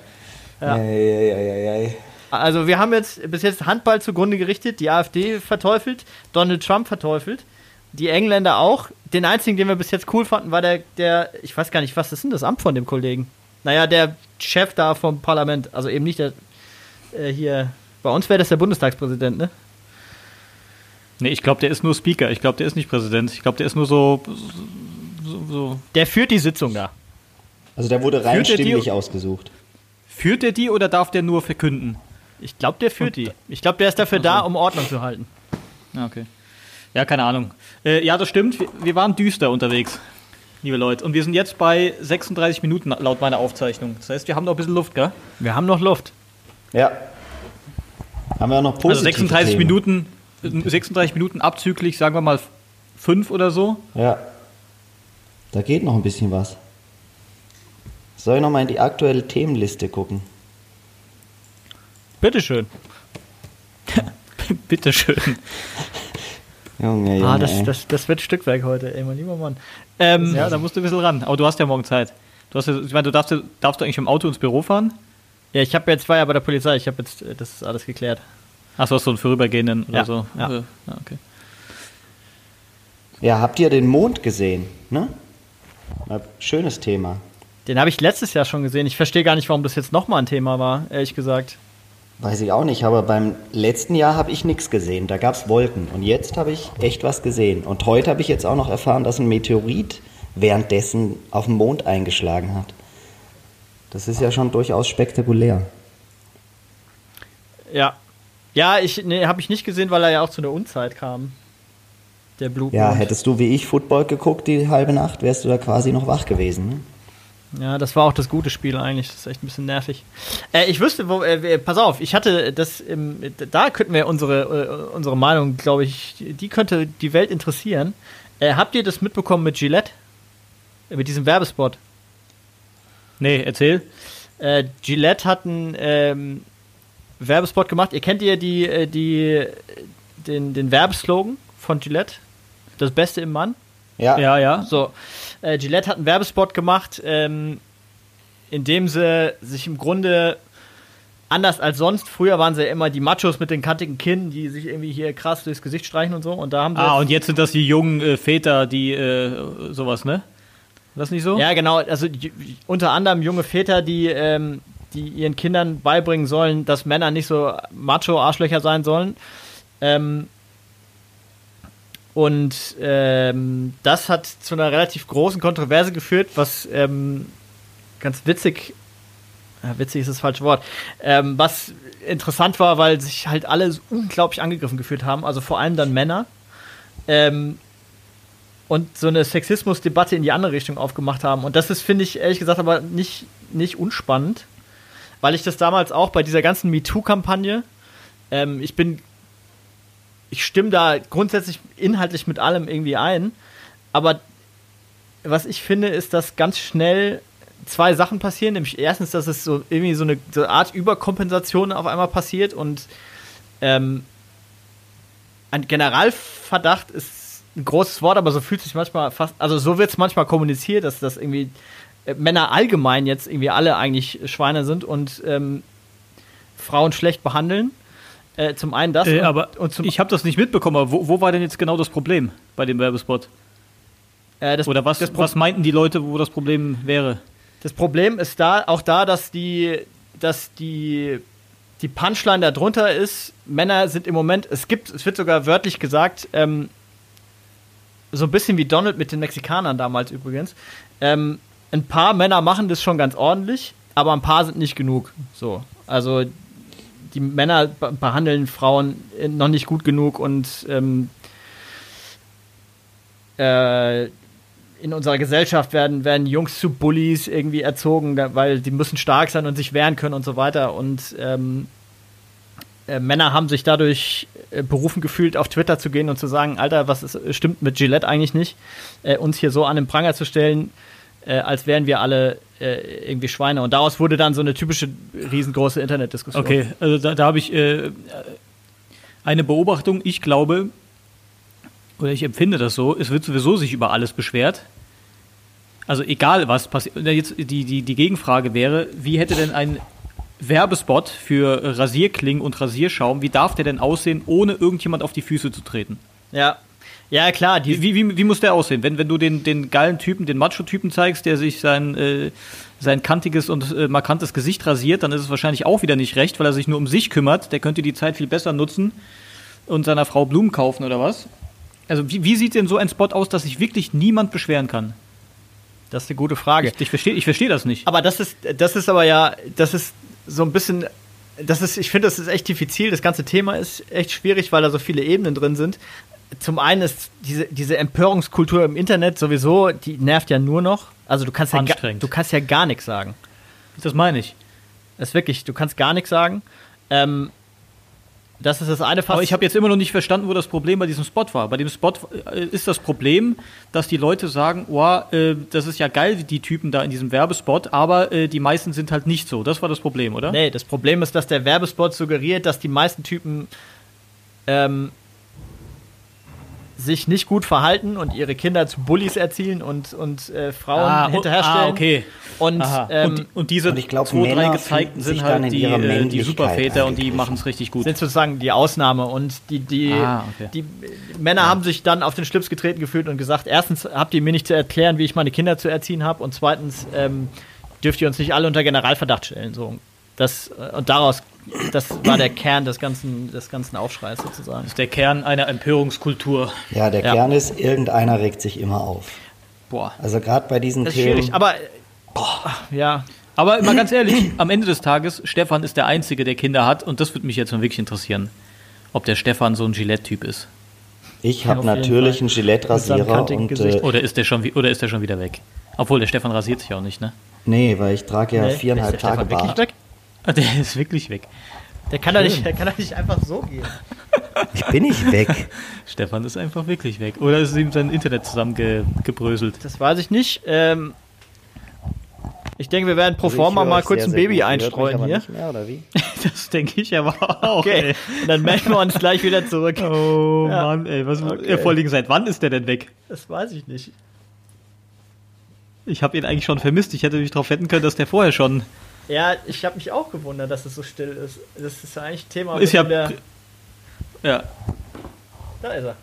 S3: Ja. Ja. Also wir haben jetzt bis jetzt Handball zugrunde gerichtet, die AfD verteufelt, Donald Trump verteufelt, die Engländer auch. Den einzigen, den wir bis jetzt cool fanden, war der, der, ich weiß gar nicht, was ist denn das Amt von dem Kollegen? Naja, der Chef da vom Parlament, also eben nicht der äh, hier, bei uns wäre das der Bundestagspräsident, ne?
S1: Nee, ich glaube, der ist nur Speaker. Ich glaube, der ist nicht Präsident. Ich glaube, der ist nur so, so, so,
S3: Der führt die Sitzung da.
S4: Also der wurde rein stimmlich ausgesucht.
S1: Führt er die oder darf der nur verkünden?
S3: Ich glaube, der führt Und, die. Ich glaube, der ist dafür da, um Ordnung zu halten.
S1: Ja, okay. Ja, keine Ahnung. Äh, ja, das stimmt. Wir, wir waren düster unterwegs, liebe Leute. Und wir sind jetzt bei 36 Minuten laut meiner Aufzeichnung. Das heißt, wir haben noch ein bisschen Luft, gell?
S3: Wir haben noch Luft.
S4: Ja. Haben wir auch noch
S1: positive Also 36 Themen. Minuten 36 Minuten abzüglich, sagen wir mal fünf oder so.
S4: Ja. Da geht noch ein bisschen was. Soll ich noch mal in die aktuelle Themenliste gucken?
S3: Bitteschön.
S1: Bitteschön.
S3: Junge, Junge, ah, das, das, das wird Stückwerk heute, ey, mein lieber Mann.
S1: Ähm, ja, da musst du ein bisschen ran. Aber du hast ja morgen Zeit. Du hast ja, ich meine, du darfst, darfst du eigentlich im Auto ins Büro fahren?
S3: Ja, ich habe jetzt, war ja bei der Polizei, ich habe jetzt, das ist alles geklärt.
S1: Achso, so einen vorübergehenden oder
S3: ja,
S1: so.
S3: Ja. ja, okay.
S4: Ja, habt ihr den Mond gesehen? Ne? Schönes Thema.
S3: Den habe ich letztes Jahr schon gesehen. Ich verstehe gar nicht, warum das jetzt nochmal ein Thema war, ehrlich gesagt.
S4: Weiß ich auch nicht, aber beim letzten Jahr habe ich nichts gesehen. Da gab es Wolken. Und jetzt habe ich echt was gesehen. Und heute habe ich jetzt auch noch erfahren, dass ein Meteorit währenddessen auf dem Mond eingeschlagen hat. Das ist ja schon durchaus spektakulär.
S3: Ja, ja, ich nee, habe ich nicht gesehen, weil er ja auch zu einer Unzeit kam.
S4: Der Blue Ja, hättest du wie ich Football geguckt die halbe Nacht, wärst du da quasi noch wach gewesen. Ne?
S3: Ja, das war auch das gute Spiel eigentlich. Das ist echt ein bisschen nervig. Äh, ich wüsste, wo, äh, pass auf, ich hatte das, im, da könnten wir unsere, äh, unsere Meinung, glaube ich, die könnte die Welt interessieren. Äh, habt ihr das mitbekommen mit Gillette? Mit diesem Werbespot?
S1: Nee, erzähl.
S3: Äh, Gillette hat einen ähm, Werbespot gemacht. Ihr kennt ja die, äh, die, den, den Werbeslogan von Gillette? Das Beste im Mann?
S1: Ja. Ja, ja.
S3: So. Äh, Gillette hat einen Werbespot gemacht, ähm, in dem sie sich im Grunde anders als sonst. Früher waren sie ja immer die Machos mit den kantigen Kinn, die sich irgendwie hier krass durchs Gesicht streichen und so. Und da haben
S1: sie ah, und jetzt sind das die jungen äh, Väter, die äh, sowas, ne? Das nicht so?
S3: Ja, genau. Also unter anderem junge Väter, die ähm, die ihren Kindern beibringen sollen, dass Männer nicht so Macho-Arschlöcher sein sollen. Ähm, und ähm, das hat zu einer relativ großen Kontroverse geführt, was ähm, ganz witzig, ja, witzig ist das falsche Wort, ähm, was interessant war, weil sich halt alle unglaublich angegriffen gefühlt haben, also vor allem dann Männer. Ähm, und so eine Sexismusdebatte in die andere Richtung aufgemacht haben. Und das ist, finde ich, ehrlich gesagt, aber nicht, nicht unspannend weil ich das damals auch bei dieser ganzen MeToo-Kampagne, ähm, ich bin, ich stimme da grundsätzlich inhaltlich mit allem irgendwie ein, aber was ich finde, ist, dass ganz schnell zwei Sachen passieren. Nämlich erstens, dass es so irgendwie so eine, so eine Art Überkompensation auf einmal passiert und ähm, ein Generalverdacht ist ein großes Wort, aber so fühlt sich manchmal fast, also so wird es manchmal kommuniziert, dass das irgendwie Männer allgemein jetzt irgendwie alle eigentlich Schweine sind und ähm, Frauen schlecht behandeln. Äh, zum einen das.
S1: Äh, und, aber und ich habe das nicht mitbekommen. Aber wo, wo, war denn jetzt genau das Problem bei dem Werbespot? Äh, das, Oder was, was meinten die Leute, wo das Problem wäre?
S3: Das Problem ist da auch da, dass die, dass die, die Punchline darunter ist. Männer sind im Moment. Es gibt, es wird sogar wörtlich gesagt. Ähm, so ein bisschen wie Donald mit den Mexikanern damals übrigens. Ähm, ein paar Männer machen das schon ganz ordentlich, aber ein paar sind nicht genug. So, also die Männer behandeln Frauen noch nicht gut genug und ähm, äh, in unserer Gesellschaft werden, werden Jungs zu Bullies irgendwie erzogen, weil die müssen stark sein und sich wehren können und so weiter. Und ähm, äh, Männer haben sich dadurch äh, berufen gefühlt, auf Twitter zu gehen und zu sagen, Alter, was ist, stimmt mit Gillette eigentlich nicht? Äh, uns hier so an den Pranger zu stellen, äh, als wären wir alle äh, irgendwie Schweine. Und daraus wurde dann so eine typische riesengroße Internetdiskussion.
S1: Okay, also da, da habe ich, äh, Eine Beobachtung, ich glaube, oder ich empfinde das so, es wird sowieso sich über alles beschwert. Also egal was passiert. Jetzt die, die, die Gegenfrage wäre, wie hätte denn ein Werbespot für Rasierklingen und Rasierschaum, wie darf der denn aussehen, ohne irgendjemand auf die Füße zu treten?
S3: Ja. Ja, klar.
S1: Wie, wie, wie, muss der aussehen? Wenn, wenn du den, den geilen Typen, den Macho-Typen zeigst, der sich sein, äh, sein kantiges und äh, markantes Gesicht rasiert, dann ist es wahrscheinlich auch wieder nicht recht, weil er sich nur um sich kümmert. Der könnte die Zeit viel besser nutzen und seiner Frau Blumen kaufen oder was? Also, wie, wie sieht denn so ein Spot aus, dass sich wirklich niemand beschweren kann?
S3: Das ist eine gute Frage.
S1: Ich, ich verstehe ich versteh das nicht.
S3: Aber das ist, das ist aber ja, das ist so ein bisschen, das ist, ich finde, das ist echt diffizil. Das ganze Thema ist echt schwierig, weil da so viele Ebenen drin sind. Zum einen ist diese, diese Empörungskultur im Internet sowieso, die nervt ja nur noch. Also du kannst ja, du kannst ja gar nichts sagen.
S1: Das meine ich.
S3: Das ist wirklich, du kannst gar nichts sagen. Ähm, das ist das eine
S1: Fass. Aber ich habe jetzt immer noch nicht verstanden, wo das Problem bei diesem Spot war. Bei dem Spot äh, ist das Problem, dass die Leute sagen, oh, äh, das ist ja geil, die Typen da in diesem Werbespot, aber äh, die meisten sind halt nicht so. Das war das Problem, oder?
S3: Nee, das Problem ist, dass der Werbespot suggeriert, dass die meisten Typen ähm, sich nicht gut verhalten und ihre Kinder zu Bullies erzielen und, und äh, Frauen ah, oh, hinterherstellen. Ah,
S1: okay.
S3: Und,
S1: ähm, und, und, diese und glaub, zwei, drei gezeigten sind halt die, äh, die Superväter und die machen es richtig gut.
S3: Sind sozusagen die Ausnahme und die, die, ah, okay. die Männer ja. haben sich dann auf den Schlips getreten gefühlt und gesagt, erstens habt ihr mir nicht zu erklären, wie ich meine Kinder zu erziehen habe und zweitens ähm, dürft ihr uns nicht alle unter Generalverdacht stellen. So. Das, äh, und daraus, das war der Kern des ganzen, des ganzen Aufschreis sozusagen. Das
S1: ist der Kern einer Empörungskultur.
S4: Ja, der ja. Kern ist, irgendeiner regt sich immer auf.
S3: Boah.
S4: Also gerade bei diesen
S3: das ist Themen. Schwierig, aber boah, ja.
S1: Aber mal ganz ehrlich, am Ende des Tages, Stefan ist der Einzige, der Kinder hat, und das würde mich jetzt mal wirklich interessieren, ob der Stefan so ein Gillette-Typ ist.
S4: Ich habe natürlich einen Gillette-Rasierer und
S1: äh, oder ist der schon oder ist der schon wieder weg? Obwohl der Stefan rasiert sich auch nicht, ne?
S4: Nee, weil ich trage ja nee, viereinhalb Tage Bart. Weg?
S1: Der ist wirklich weg.
S3: Der kann, doch nicht, der kann doch nicht einfach so gehen.
S4: Ich bin nicht weg.
S1: Stefan ist einfach wirklich weg. Oder ist ihm sein Internet zusammengebröselt?
S3: Das weiß ich nicht. Ähm, ich denke, wir werden pro also forma mal kurz sehr, ein Baby einstreuen hier.
S4: Mehr, oder wie?
S1: das denke ich aber auch.
S3: Okay. Und dann melden wir uns gleich wieder zurück.
S1: Oh ja. Mann, ey. Was, okay. Vorliegen, seit wann ist der denn weg?
S3: Das weiß ich nicht.
S1: Ich habe ihn eigentlich schon vermisst. Ich hätte mich darauf wetten können, dass der vorher schon
S3: ja, ich habe mich auch gewundert, dass es so still ist. Das ist ja eigentlich ein Thema.
S1: Ist ja. Der ja.
S3: Da ist er.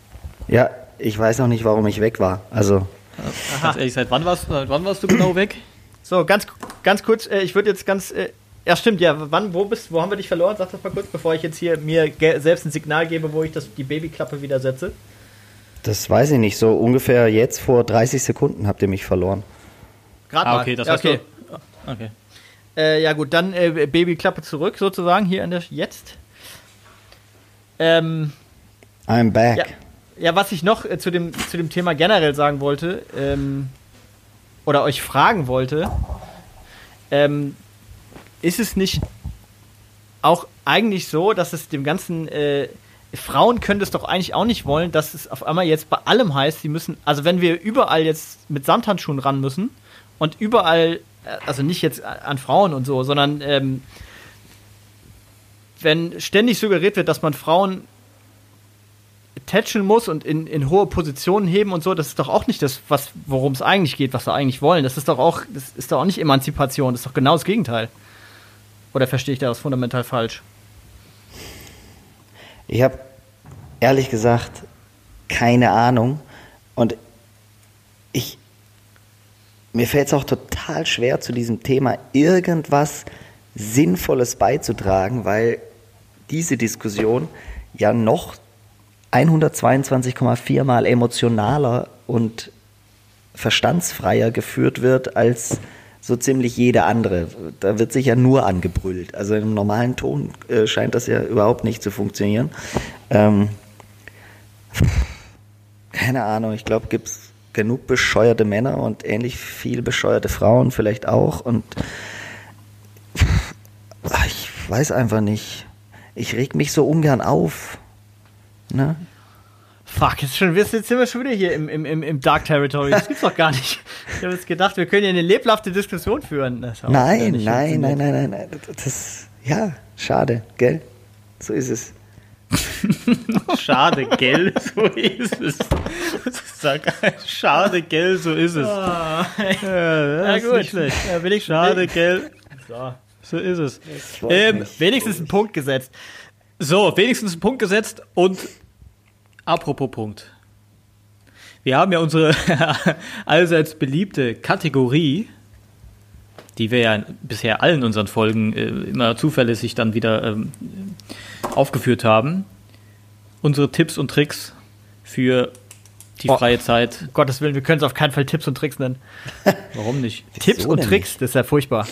S4: Ja, ich weiß noch nicht, warum ich weg war. Also.
S1: Aha. Ganz ehrlich, seit wann warst, seit wann warst du genau weg?
S3: So, ganz, ganz kurz, äh, ich würde jetzt ganz. Äh, ja, stimmt, ja. Wann, wo bist wo haben wir dich verloren? Sag das mal kurz, bevor ich jetzt hier mir selbst ein Signal gebe, wo ich das, die Babyklappe wieder setze.
S4: Das weiß ich nicht. So ungefähr jetzt vor 30 Sekunden habt ihr mich verloren.
S1: Gerade ah, okay, das ja, okay.
S3: okay. Äh, ja gut, dann äh, Babyklappe zurück sozusagen hier an der jetzt. Ähm,
S4: I'm back.
S3: Ja, ja, was ich noch äh, zu, dem, zu dem Thema generell sagen wollte ähm, oder euch fragen wollte, ähm, ist es nicht auch eigentlich so, dass es dem ganzen äh, Frauen können das doch eigentlich auch nicht wollen, dass es auf einmal jetzt bei allem heißt, sie müssen, also wenn wir überall jetzt mit Samthandschuhen ran müssen und überall also nicht jetzt an Frauen und so, sondern ähm, wenn ständig suggeriert wird, dass man Frauen tätscheln muss und in, in hohe Positionen heben und so, das ist doch auch nicht das, worum es eigentlich geht, was wir eigentlich wollen. Das ist doch auch, das ist doch auch nicht Emanzipation, das ist doch genau das Gegenteil. Oder verstehe ich das fundamental falsch?
S4: Ich habe ehrlich gesagt keine Ahnung und mir fällt es auch total schwer, zu diesem Thema irgendwas Sinnvolles beizutragen, weil diese Diskussion ja noch 122,4 mal emotionaler und verstandsfreier geführt wird als so ziemlich jede andere. Da wird sich ja nur angebrüllt. Also im normalen Ton äh, scheint das ja überhaupt nicht zu funktionieren. Ähm, keine Ahnung, ich glaube, gibt es genug bescheuerte Männer und ähnlich viel bescheuerte Frauen vielleicht auch. Und ich weiß einfach nicht. Ich reg mich so ungern auf. Ne?
S3: Fuck, jetzt, schon, jetzt sind wir schon wieder hier im, im, im Dark Territory. Das gibt's doch gar nicht. Ich habe jetzt gedacht, wir können ja eine lebhafte Diskussion führen.
S4: Nein, nein, nein, nein, nein, nein. Das, ja, schade, gell? So ist es.
S1: Schade, gell, so ist es. Sag, schade, gell, so ist es.
S3: Ah,
S1: ja,
S3: ja, gut.
S1: Nicht schlecht.
S3: Ja, will ich
S1: Schade, gell.
S3: So.
S1: So ist es.
S3: Ähm, wenigstens einen Punkt gesetzt.
S1: So, wenigstens einen Punkt gesetzt und apropos Punkt. Wir haben ja unsere allseits beliebte Kategorie, die wir ja bisher allen unseren Folgen äh, immer zuverlässig dann wieder ähm, aufgeführt haben. Unsere Tipps und Tricks für die
S3: Oh.
S1: freie Zeit.
S3: Um Gottes Willen, wir können es auf keinen Fall Tipps und Tricks nennen.
S1: Warum nicht?
S3: Tipps und
S4: denn
S3: Tricks, das ist ja furchtbar.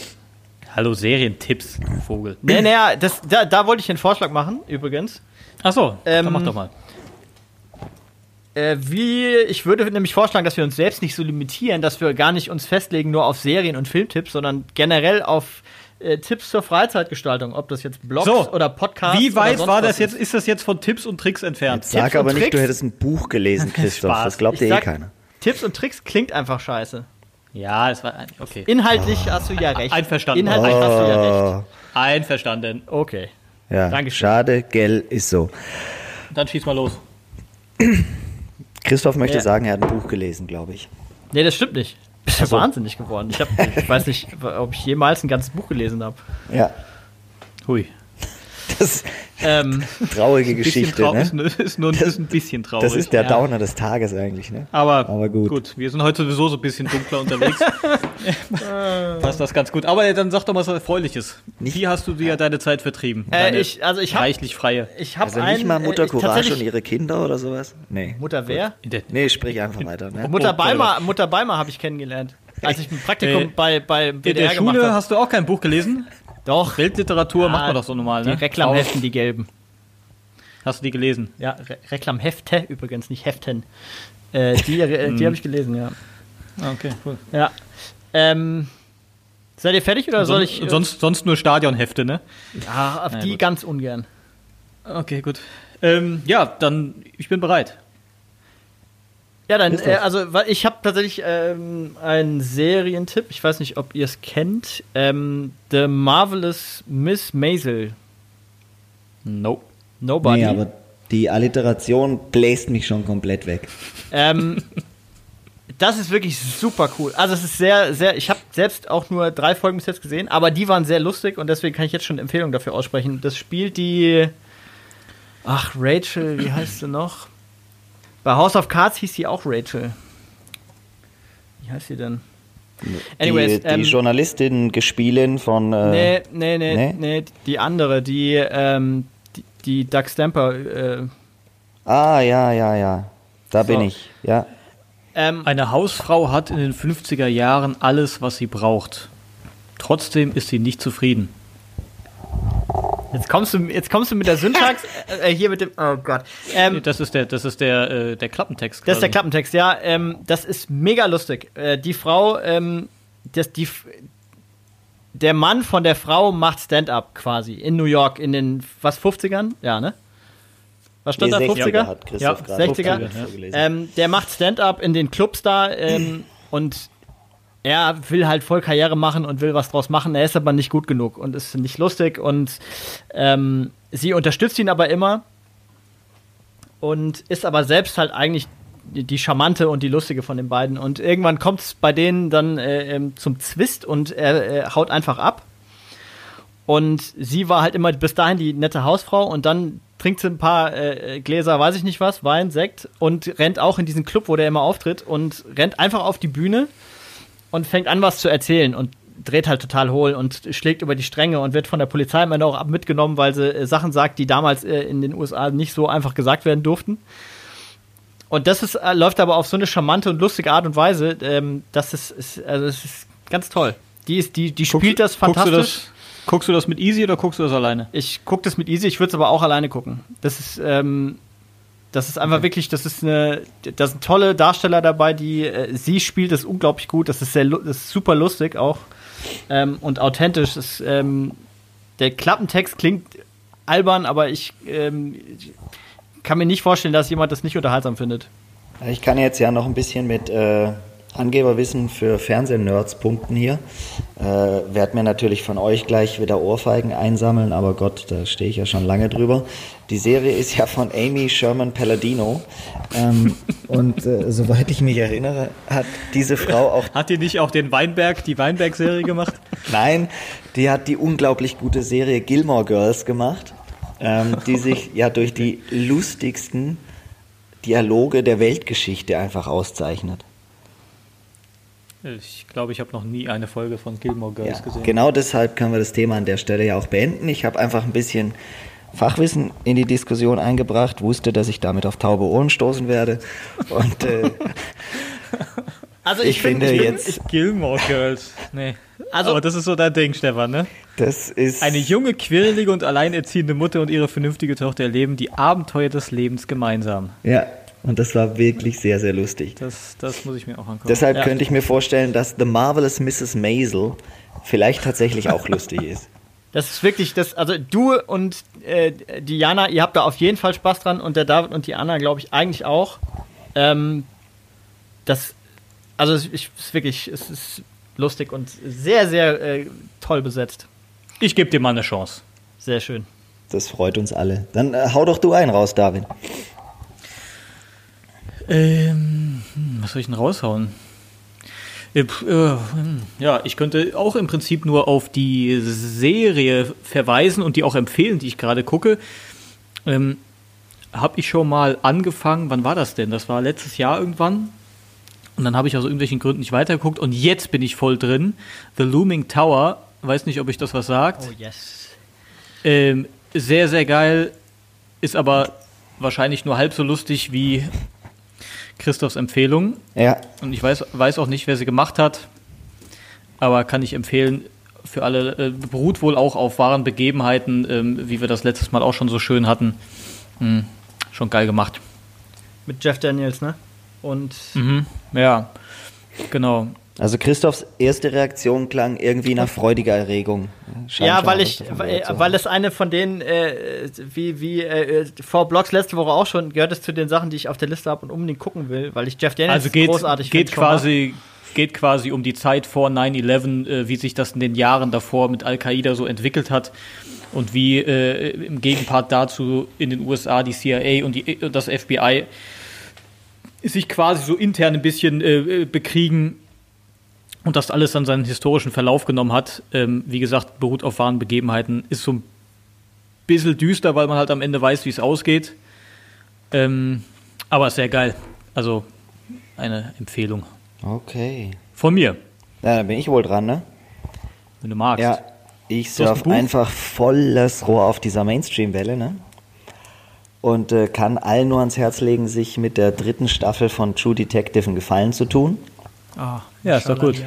S1: Hallo, Serientipps, du Vogel.
S3: Nee, naja, das, da, da wollte ich einen Vorschlag machen, übrigens.
S1: Achso,
S3: Ähm,
S1: dann mach doch mal.
S3: Äh, wie, ich würde nämlich vorschlagen, dass wir uns selbst nicht so limitieren, dass wir gar nicht uns festlegen nur auf Serien- und Filmtipps, sondern generell auf äh, Tipps zur Freizeitgestaltung, ob das jetzt Blogs
S1: So,
S3: oder Podcasts
S1: Wie
S3: oder
S1: weit
S3: sonst
S1: war das jetzt? Ist das jetzt von Tipps und Tricks entfernt?
S4: Sag
S3: und
S4: aber nicht, du hättest ein Buch gelesen, Christoph.
S1: Spaß.
S4: Das glaubt
S3: Ich
S4: dir eh
S3: sag-
S4: keiner.
S3: Tipps und Tricks klingt einfach scheiße.
S1: Ja, es war okay.
S3: Inhaltlich hast du ja recht.
S1: Einverstanden.
S3: Inhaltlich hast du ja
S4: Oh,
S3: recht.
S1: Einverstanden.
S3: Okay.
S4: ja,
S3: Dankeschön.
S4: schade, gell, ist so.
S1: Dann schieß mal los.
S4: Christoph möchte
S3: Ja.
S4: sagen, er hat ein Buch gelesen, glaube ich.
S3: Nee, das stimmt nicht. Bist ja wahnsinnig geworden. Ich, hab, ich weiß nicht, ob ich jemals ein ganzes Buch gelesen habe.
S4: Ja,
S1: Hui.
S4: Das ist
S3: Ähm,
S4: eine traurige Geschichte,
S1: trau-
S4: ne?
S1: ist, nur- ist nur ist ein bisschen traurig.
S4: Das ist der
S3: ja.
S4: Downer des Tages eigentlich, ne?
S1: aber,
S4: aber gut.
S1: wir sind heute sowieso so ein bisschen dunkler unterwegs. Passt das ganz gut. Aber dann sag doch mal was Erfreuliches. Wie hast du dir deine Zeit vertrieben?
S3: äh,
S1: Deine
S3: ich, also ich habe
S1: reichlich freie.
S3: ich hab
S4: Also
S3: ein,
S4: nicht mal Mutter
S3: äh,
S4: Courage und ihre Kinder oder sowas? Nee.
S3: Mutter wer?
S1: In der,
S4: Nee, sprich einfach weiter, ne?
S3: Mutter
S1: Oh,
S3: Beimer, Mutter Beimer habe ich kennengelernt. Als ich ein Praktikum
S1: Äh,
S3: bei, bei
S1: in
S3: WDR
S1: der
S3: gemacht
S1: Schule hast du auch kein Buch gelesen?
S3: Doch.
S1: Weltliteratur macht
S3: Ah,
S1: man doch so normal,
S3: Die
S1: ne?
S3: Reklamheften, die gelben.
S1: Hast du die gelesen?
S3: Ja, Re Reklamhefte übrigens, nicht Heften. Äh, die äh, die habe ich gelesen, ja.
S1: Ah, okay, cool.
S3: Ja. Ähm, seid ihr fertig oder soll ich. äh,
S1: sonst, sonst nur Stadionhefte, ne?
S3: ja, auf
S1: Na
S3: die
S1: gut.
S3: ganz ungern.
S1: Okay, gut. Ähm, ja, dann, ich bin bereit.
S3: Ja, dann, äh, also ich habe tatsächlich ähm, einen Serientipp. Ich weiß nicht, ob ihr es kennt. Ähm, The Marvelous Miss Maisel.
S1: Nope.
S3: Nobody.
S4: Nee, aber die Alliteration bläst mich schon komplett weg.
S3: Ähm, das ist wirklich super cool. Also es ist sehr, sehr. Ich habe selbst auch nur drei Folgen bis jetzt gesehen, aber die waren sehr lustig und deswegen kann ich jetzt schon Empfehlungen dafür aussprechen. Das spielt die. Ach, Rachel, wie heißt sie noch? Bei House of Cards hieß sie auch Rachel. Wie heißt sie denn? Anyways,
S4: die, die
S3: ähm,
S4: Journalistin, Gespielin von. Äh,
S3: Nee, nee, nee,
S4: nee?
S3: nee, die andere, die, ähm, die, die Doug Stamper, äh,
S4: Ah, ja, ja, ja. Da
S3: So.
S4: bin ich. Ja.
S3: ähm,
S1: Eine Hausfrau hat in den 50er Jahren alles, was sie braucht. Trotzdem ist sie nicht zufrieden.
S3: Jetzt kommst du, jetzt kommst du mit der Syntax, äh, hier mit dem, oh Gott, ähm,
S1: Das ist der, das ist der, äh, der Klappentext.
S3: Das ist der
S1: quasi.
S3: Klappentext, ja. Ähm, das ist mega lustig. Äh, die Frau, ähm, das, die, der Mann von der Frau macht Stand-up quasi in New York in den, was, 50ern? Ja, ne? Was stand da, 50er?
S4: hat
S3: Ja,
S4: Christoph gerade
S3: 60er.
S4: vorgelesen. vorgelesen.
S3: Ähm, der macht Stand-up in den Clubs da ähm, und er will halt voll Karriere machen und will was draus machen. Er ist aber nicht gut genug und ist nicht lustig und ähm, sie unterstützt ihn aber immer und ist aber selbst halt eigentlich die, charmante und die lustige von den beiden. Und irgendwann kommt es bei denen dann äh, ähm, zum Zwist und er äh, haut einfach ab. Und sie war halt immer bis dahin die nette Hausfrau und dann trinkt sie ein paar äh, Gläser, weiß ich nicht was, Wein, Sekt und rennt auch in diesen Club, wo der immer auftritt und rennt einfach auf die Bühne und fängt an, was zu erzählen und dreht halt total hohl und schlägt über die Stränge und wird von der Polizei am Ende auch ab- mitgenommen, weil sie äh, Sachen sagt, die damals äh, in den USA nicht so einfach gesagt werden durften. Und das ist, äh, läuft aber auf so eine charmante und lustige Art und Weise, ähm, das ist, ist, also es ist ganz toll. Die, ist, die, die spielt das fantastisch.
S1: Guckst du das, guckst du das mit Easy oder guckst du das alleine?
S3: Ich gucke das mit Easy, ich würde es aber auch alleine gucken. Das ist, ähm, das ist einfach wirklich, das ist eine, da sind tolle Darsteller dabei, die, äh, sie spielt das unglaublich gut, das ist sehr, das ist super lustig auch ähm, und authentisch. Das, ähm, der Klappentext klingt albern, aber ich ähm, kann mir nicht vorstellen, dass jemand das nicht unterhaltsam findet.
S4: Ich kann jetzt ja noch ein bisschen mit äh, Angeberwissen für Fernsehnerds punkten hier. Äh, werd mir natürlich von euch gleich wieder Ohrfeigen einsammeln, aber Gott, da stehe ich ja schon lange drüber. Die Serie ist ja von Amy Sherman Palladino. Ähm, und äh, soweit ich mich erinnere, hat diese Frau auch.
S1: Hat die nicht auch den Weinberg, die Weinberg-Serie gemacht?
S4: Nein, die hat die unglaublich gute Serie Gilmore Girls gemacht, ähm, die sich ja durch die lustigsten Dialoge der Weltgeschichte einfach auszeichnet.
S1: Ich glaube, ich habe noch nie eine Folge von Gilmore Girls
S4: ja,
S1: gesehen.
S4: Genau deshalb können wir das Thema an der Stelle ja auch beenden. Ich habe einfach ein bisschen Fachwissen in die Diskussion eingebracht, wusste, dass ich damit auf taube Ohren stoßen werde. Und äh,
S1: also ich, ich find, finde ich jetzt ich, Gilmore Girls. Nee. Also, Aber das ist so dein Ding, Stefan, ne?
S4: Das ist
S1: eine junge, quirlige und alleinerziehende Mutter und ihre vernünftige Tochter erleben die Abenteuer des Lebens gemeinsam.
S4: Ja, und das war wirklich sehr, sehr lustig.
S1: Das, das muss ich mir auch angucken.
S4: Deshalb ja. könnte ich mir vorstellen, dass The Marvelous Mrs. Maisel vielleicht tatsächlich auch lustig ist.
S3: Das ist wirklich, das, also du und äh, Diana, ihr habt da auf jeden Fall Spaß dran und der David und die Anna, glaube ich, eigentlich auch. Ähm, das, also es ist wirklich, es ist lustig und sehr, sehr äh, toll besetzt.
S1: Ich gebe dir mal eine Chance.
S3: Sehr schön.
S4: Das freut uns alle. Dann äh, hau doch du einen raus, David.
S1: Ähm, hm, was soll ich denn raushauen? Äh, äh, ja, ich könnte auch im Prinzip nur auf die Serie verweisen und die auch empfehlen, die ich gerade gucke. Ähm, habe ich schon mal angefangen, wann war das denn? Das war letztes Jahr irgendwann. Und dann habe ich aus irgendwelchen Gründen nicht weitergeguckt und jetzt bin ich voll drin. The Looming Tower, weiß nicht, ob ich das was sagt.
S3: Oh yes.
S1: Ähm, sehr, sehr geil, ist aber wahrscheinlich nur halb so lustig wie Christophs Empfehlung.
S4: Ja.
S1: Und ich weiß, weiß auch nicht, wer sie gemacht hat, aber kann ich empfehlen für alle. Äh, beruht wohl auch auf wahren Begebenheiten, ähm, wie wir das letztes Mal auch schon so schön hatten. Hm, schon geil gemacht.
S3: Mit Jeff Daniels, ne? Und.
S1: Mhm, ja, genau.
S4: Also Christophs erste Reaktion klang irgendwie nach freudiger Erregung.
S3: Scheint ja, weil ich, weil, weil es eine von denen, äh, wie, wie äh, vor Blogs letzte Woche auch schon, gehört es zu den Sachen, die ich auf der Liste habe und unbedingt gucken will, weil ich Jeff Daniels
S1: also geht, großartig geht quasi geht quasi um die Zeit vor 9-11, äh, wie sich das in den Jahren davor mit Al-Qaida so entwickelt hat und wie äh, im Gegenpart dazu in den USA die CIA und die, das FBI sich quasi so intern ein bisschen äh, bekriegen und das alles dann seinen historischen Verlauf genommen hat. Ähm, wie gesagt, beruht auf wahren Begebenheiten, ist so ein bisschen düster, weil man halt am Ende weiß, wie es ausgeht. Ähm, aber sehr geil. Also eine Empfehlung.
S4: Okay.
S1: Von mir.
S4: Ja, da bin ich wohl dran, ne?
S1: Wenn du magst.
S4: Ja, ich surf einfach volles Rohr auf dieser Mainstream-Welle, ne? Und äh, kann allen nur ans Herz legen, sich mit der dritten Staffel von True Detective einen Gefallen zu tun.
S1: Ah, ja, ist doch gut.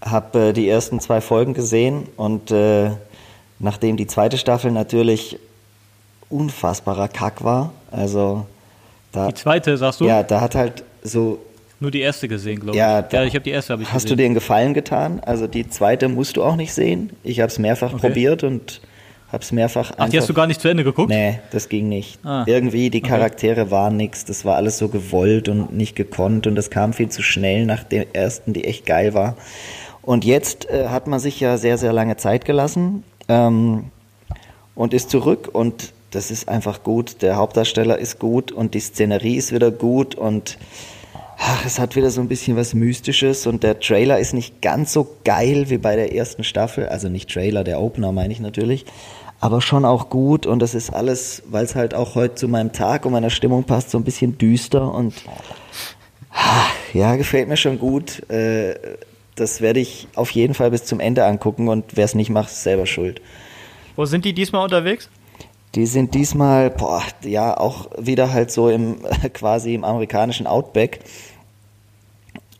S4: Hab äh, die ersten zwei Folgen gesehen und äh, nachdem die zweite Staffel natürlich unfassbarer Kack war, also
S1: da, Die zweite, sagst du?
S4: Ja, da hat halt so
S1: nur die erste gesehen, glaube
S4: ich. Ja,
S1: ja ich habe die erste.
S4: Hab
S1: ich
S4: hast gesehen. du dir einen Gefallen getan? Also die zweite musst du auch nicht sehen. Ich habe es mehrfach okay. probiert und Hab's mehrfach
S1: Ach, die hast du gar nicht zu Ende geguckt?
S4: Nee, das ging nicht. Ah. Irgendwie, die Charaktere okay. waren nix. Das war alles so gewollt und nicht gekonnt und das kam viel zu schnell nach der ersten, die echt geil war. Und jetzt äh, hat man sich ja sehr, sehr lange Zeit gelassen ähm, und ist zurück und das ist einfach gut. Der Hauptdarsteller ist gut und die Szenerie ist wieder gut und ach, es hat wieder so ein bisschen was Mystisches und der Trailer ist nicht ganz so geil wie bei der ersten Staffel. Also nicht Trailer, der Opener meine ich natürlich aber schon auch gut und das ist alles, weil es halt auch heute zu meinem Tag und meiner Stimmung passt, so ein bisschen düster und ja, gefällt mir schon gut. Äh, das werde ich auf jeden Fall bis zum Ende angucken und wer es nicht macht, ist selber schuld.
S3: Wo sind die diesmal unterwegs?
S4: Die sind diesmal, boah, ja, auch wieder halt so im quasi im amerikanischen Outback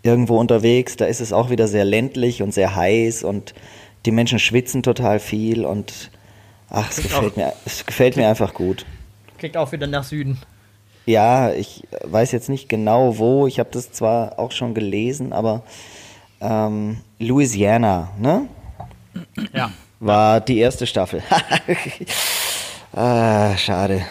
S4: irgendwo unterwegs. Da ist es auch wieder sehr ländlich und sehr heiß und die Menschen schwitzen total viel und Ach, es gefällt, mir, es gefällt mir einfach gut.
S3: Klingt auch wieder nach Süden.
S4: Ja, ich weiß jetzt nicht genau wo. Ich habe das zwar auch schon gelesen, aber ähm, Louisiana, ne?
S3: Ja.
S4: War die erste Staffel. ah, schade.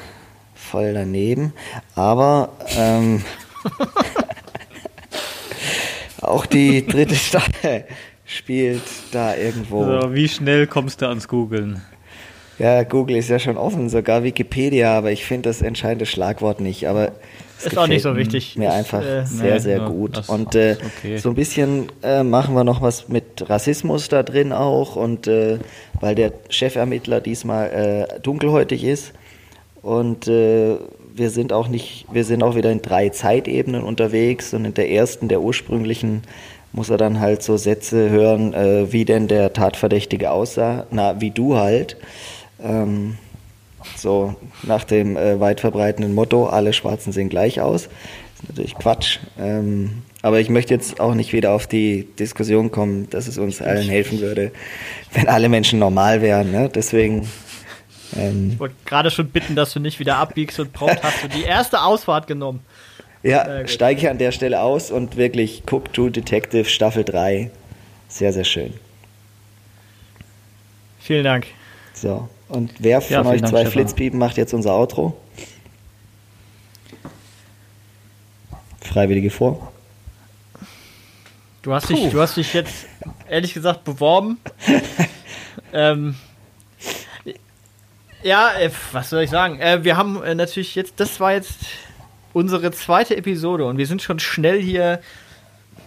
S4: Voll daneben. Aber ähm, Auch die dritte Staffel spielt da irgendwo.
S1: So, wie schnell kommst du ans Googeln?
S4: Ja, Google ist ja schon offen, sogar Wikipedia, aber ich finde das entscheidende Schlagwort nicht. Aber
S3: es ist auch nicht so wichtig.
S4: Mir einfach äh, sehr, sehr ja, gut. Und äh, okay. so ein bisschen äh, machen wir noch was mit Rassismus da drin auch und äh, weil der Chefermittler diesmal äh, dunkelhäutig ist und äh, wir sind auch nicht, wir sind auch wieder in drei Zeitebenen unterwegs und in der ersten, der ursprünglichen, muss er dann halt so Sätze hören, wie denn der Tatverdächtige aussah, na, wie du halt. Ähm, so nach dem äh, weit verbreitenden Motto, alle Schwarzen sehen gleich aus. Das ist natürlich Quatsch. Ähm, aber ich möchte jetzt auch nicht wieder auf die Diskussion kommen, dass es uns allen helfen würde, wenn alle Menschen normal wären. Ne? Deswegen.
S3: Ähm, ich wollte gerade schon bitten, dass du nicht wieder abbiegst und prompt hast du die erste Ausfahrt genommen.
S4: Ja, steige ich an der Stelle aus und wirklich Cook True Detective Staffel 3. Sehr, sehr schön.
S3: Vielen Dank.
S4: So, und wer von ja, euch Dank, zwei Stefan. Flitzpiepen macht jetzt unser Outro? Freiwillige vor.
S3: Du hast, dich, du hast dich jetzt ehrlich gesagt beworben. ähm, ja, äh, was soll ich sagen? Äh, wir haben äh, natürlich jetzt, das war jetzt unsere zweite Episode und wir sind schon schnell hier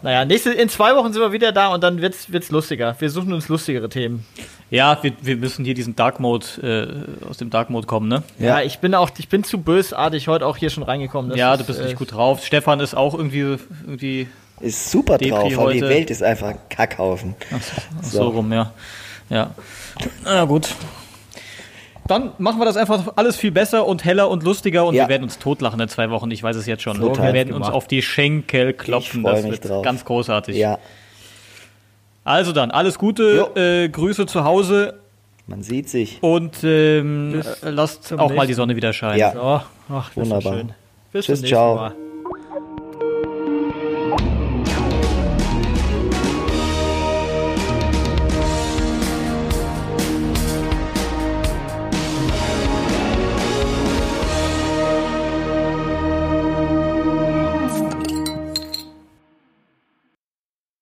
S3: naja, nächste, in zwei Wochen sind wir wieder da und dann wird's, wird's lustiger. Wir suchen uns lustigere Themen.
S1: Ja, wir, wir müssen hier diesen Dark Mode, äh, aus dem Dark Mode kommen, ne?
S3: Ja, ich bin auch, ich bin zu bösartig heute auch hier schon reingekommen.
S1: ja, ist, du bist äh, nicht gut drauf. Stefan ist auch irgendwie, irgendwie.
S4: Ist super Depri drauf, aber die Welt ist einfach ein Kackhaufen.
S1: Ach, so, so rum, ja. Ja. Na gut. Dann machen wir das einfach alles viel besser und heller und lustiger und ja. wir werden uns totlachen in zwei Wochen. Ich weiß es jetzt schon. So wir werden uns auf die Schenkel klopfen. Das wird drauf. ganz großartig.
S4: Ja.
S1: Also dann, alles Gute, äh, Grüße zu Hause.
S4: Man sieht sich.
S1: Und ähm, lasst auch nächsten. mal die Sonne wieder scheinen.
S4: Ja.
S3: Oh, ach,
S4: Wunderbar. Bis Tschüss, ciao. Mal.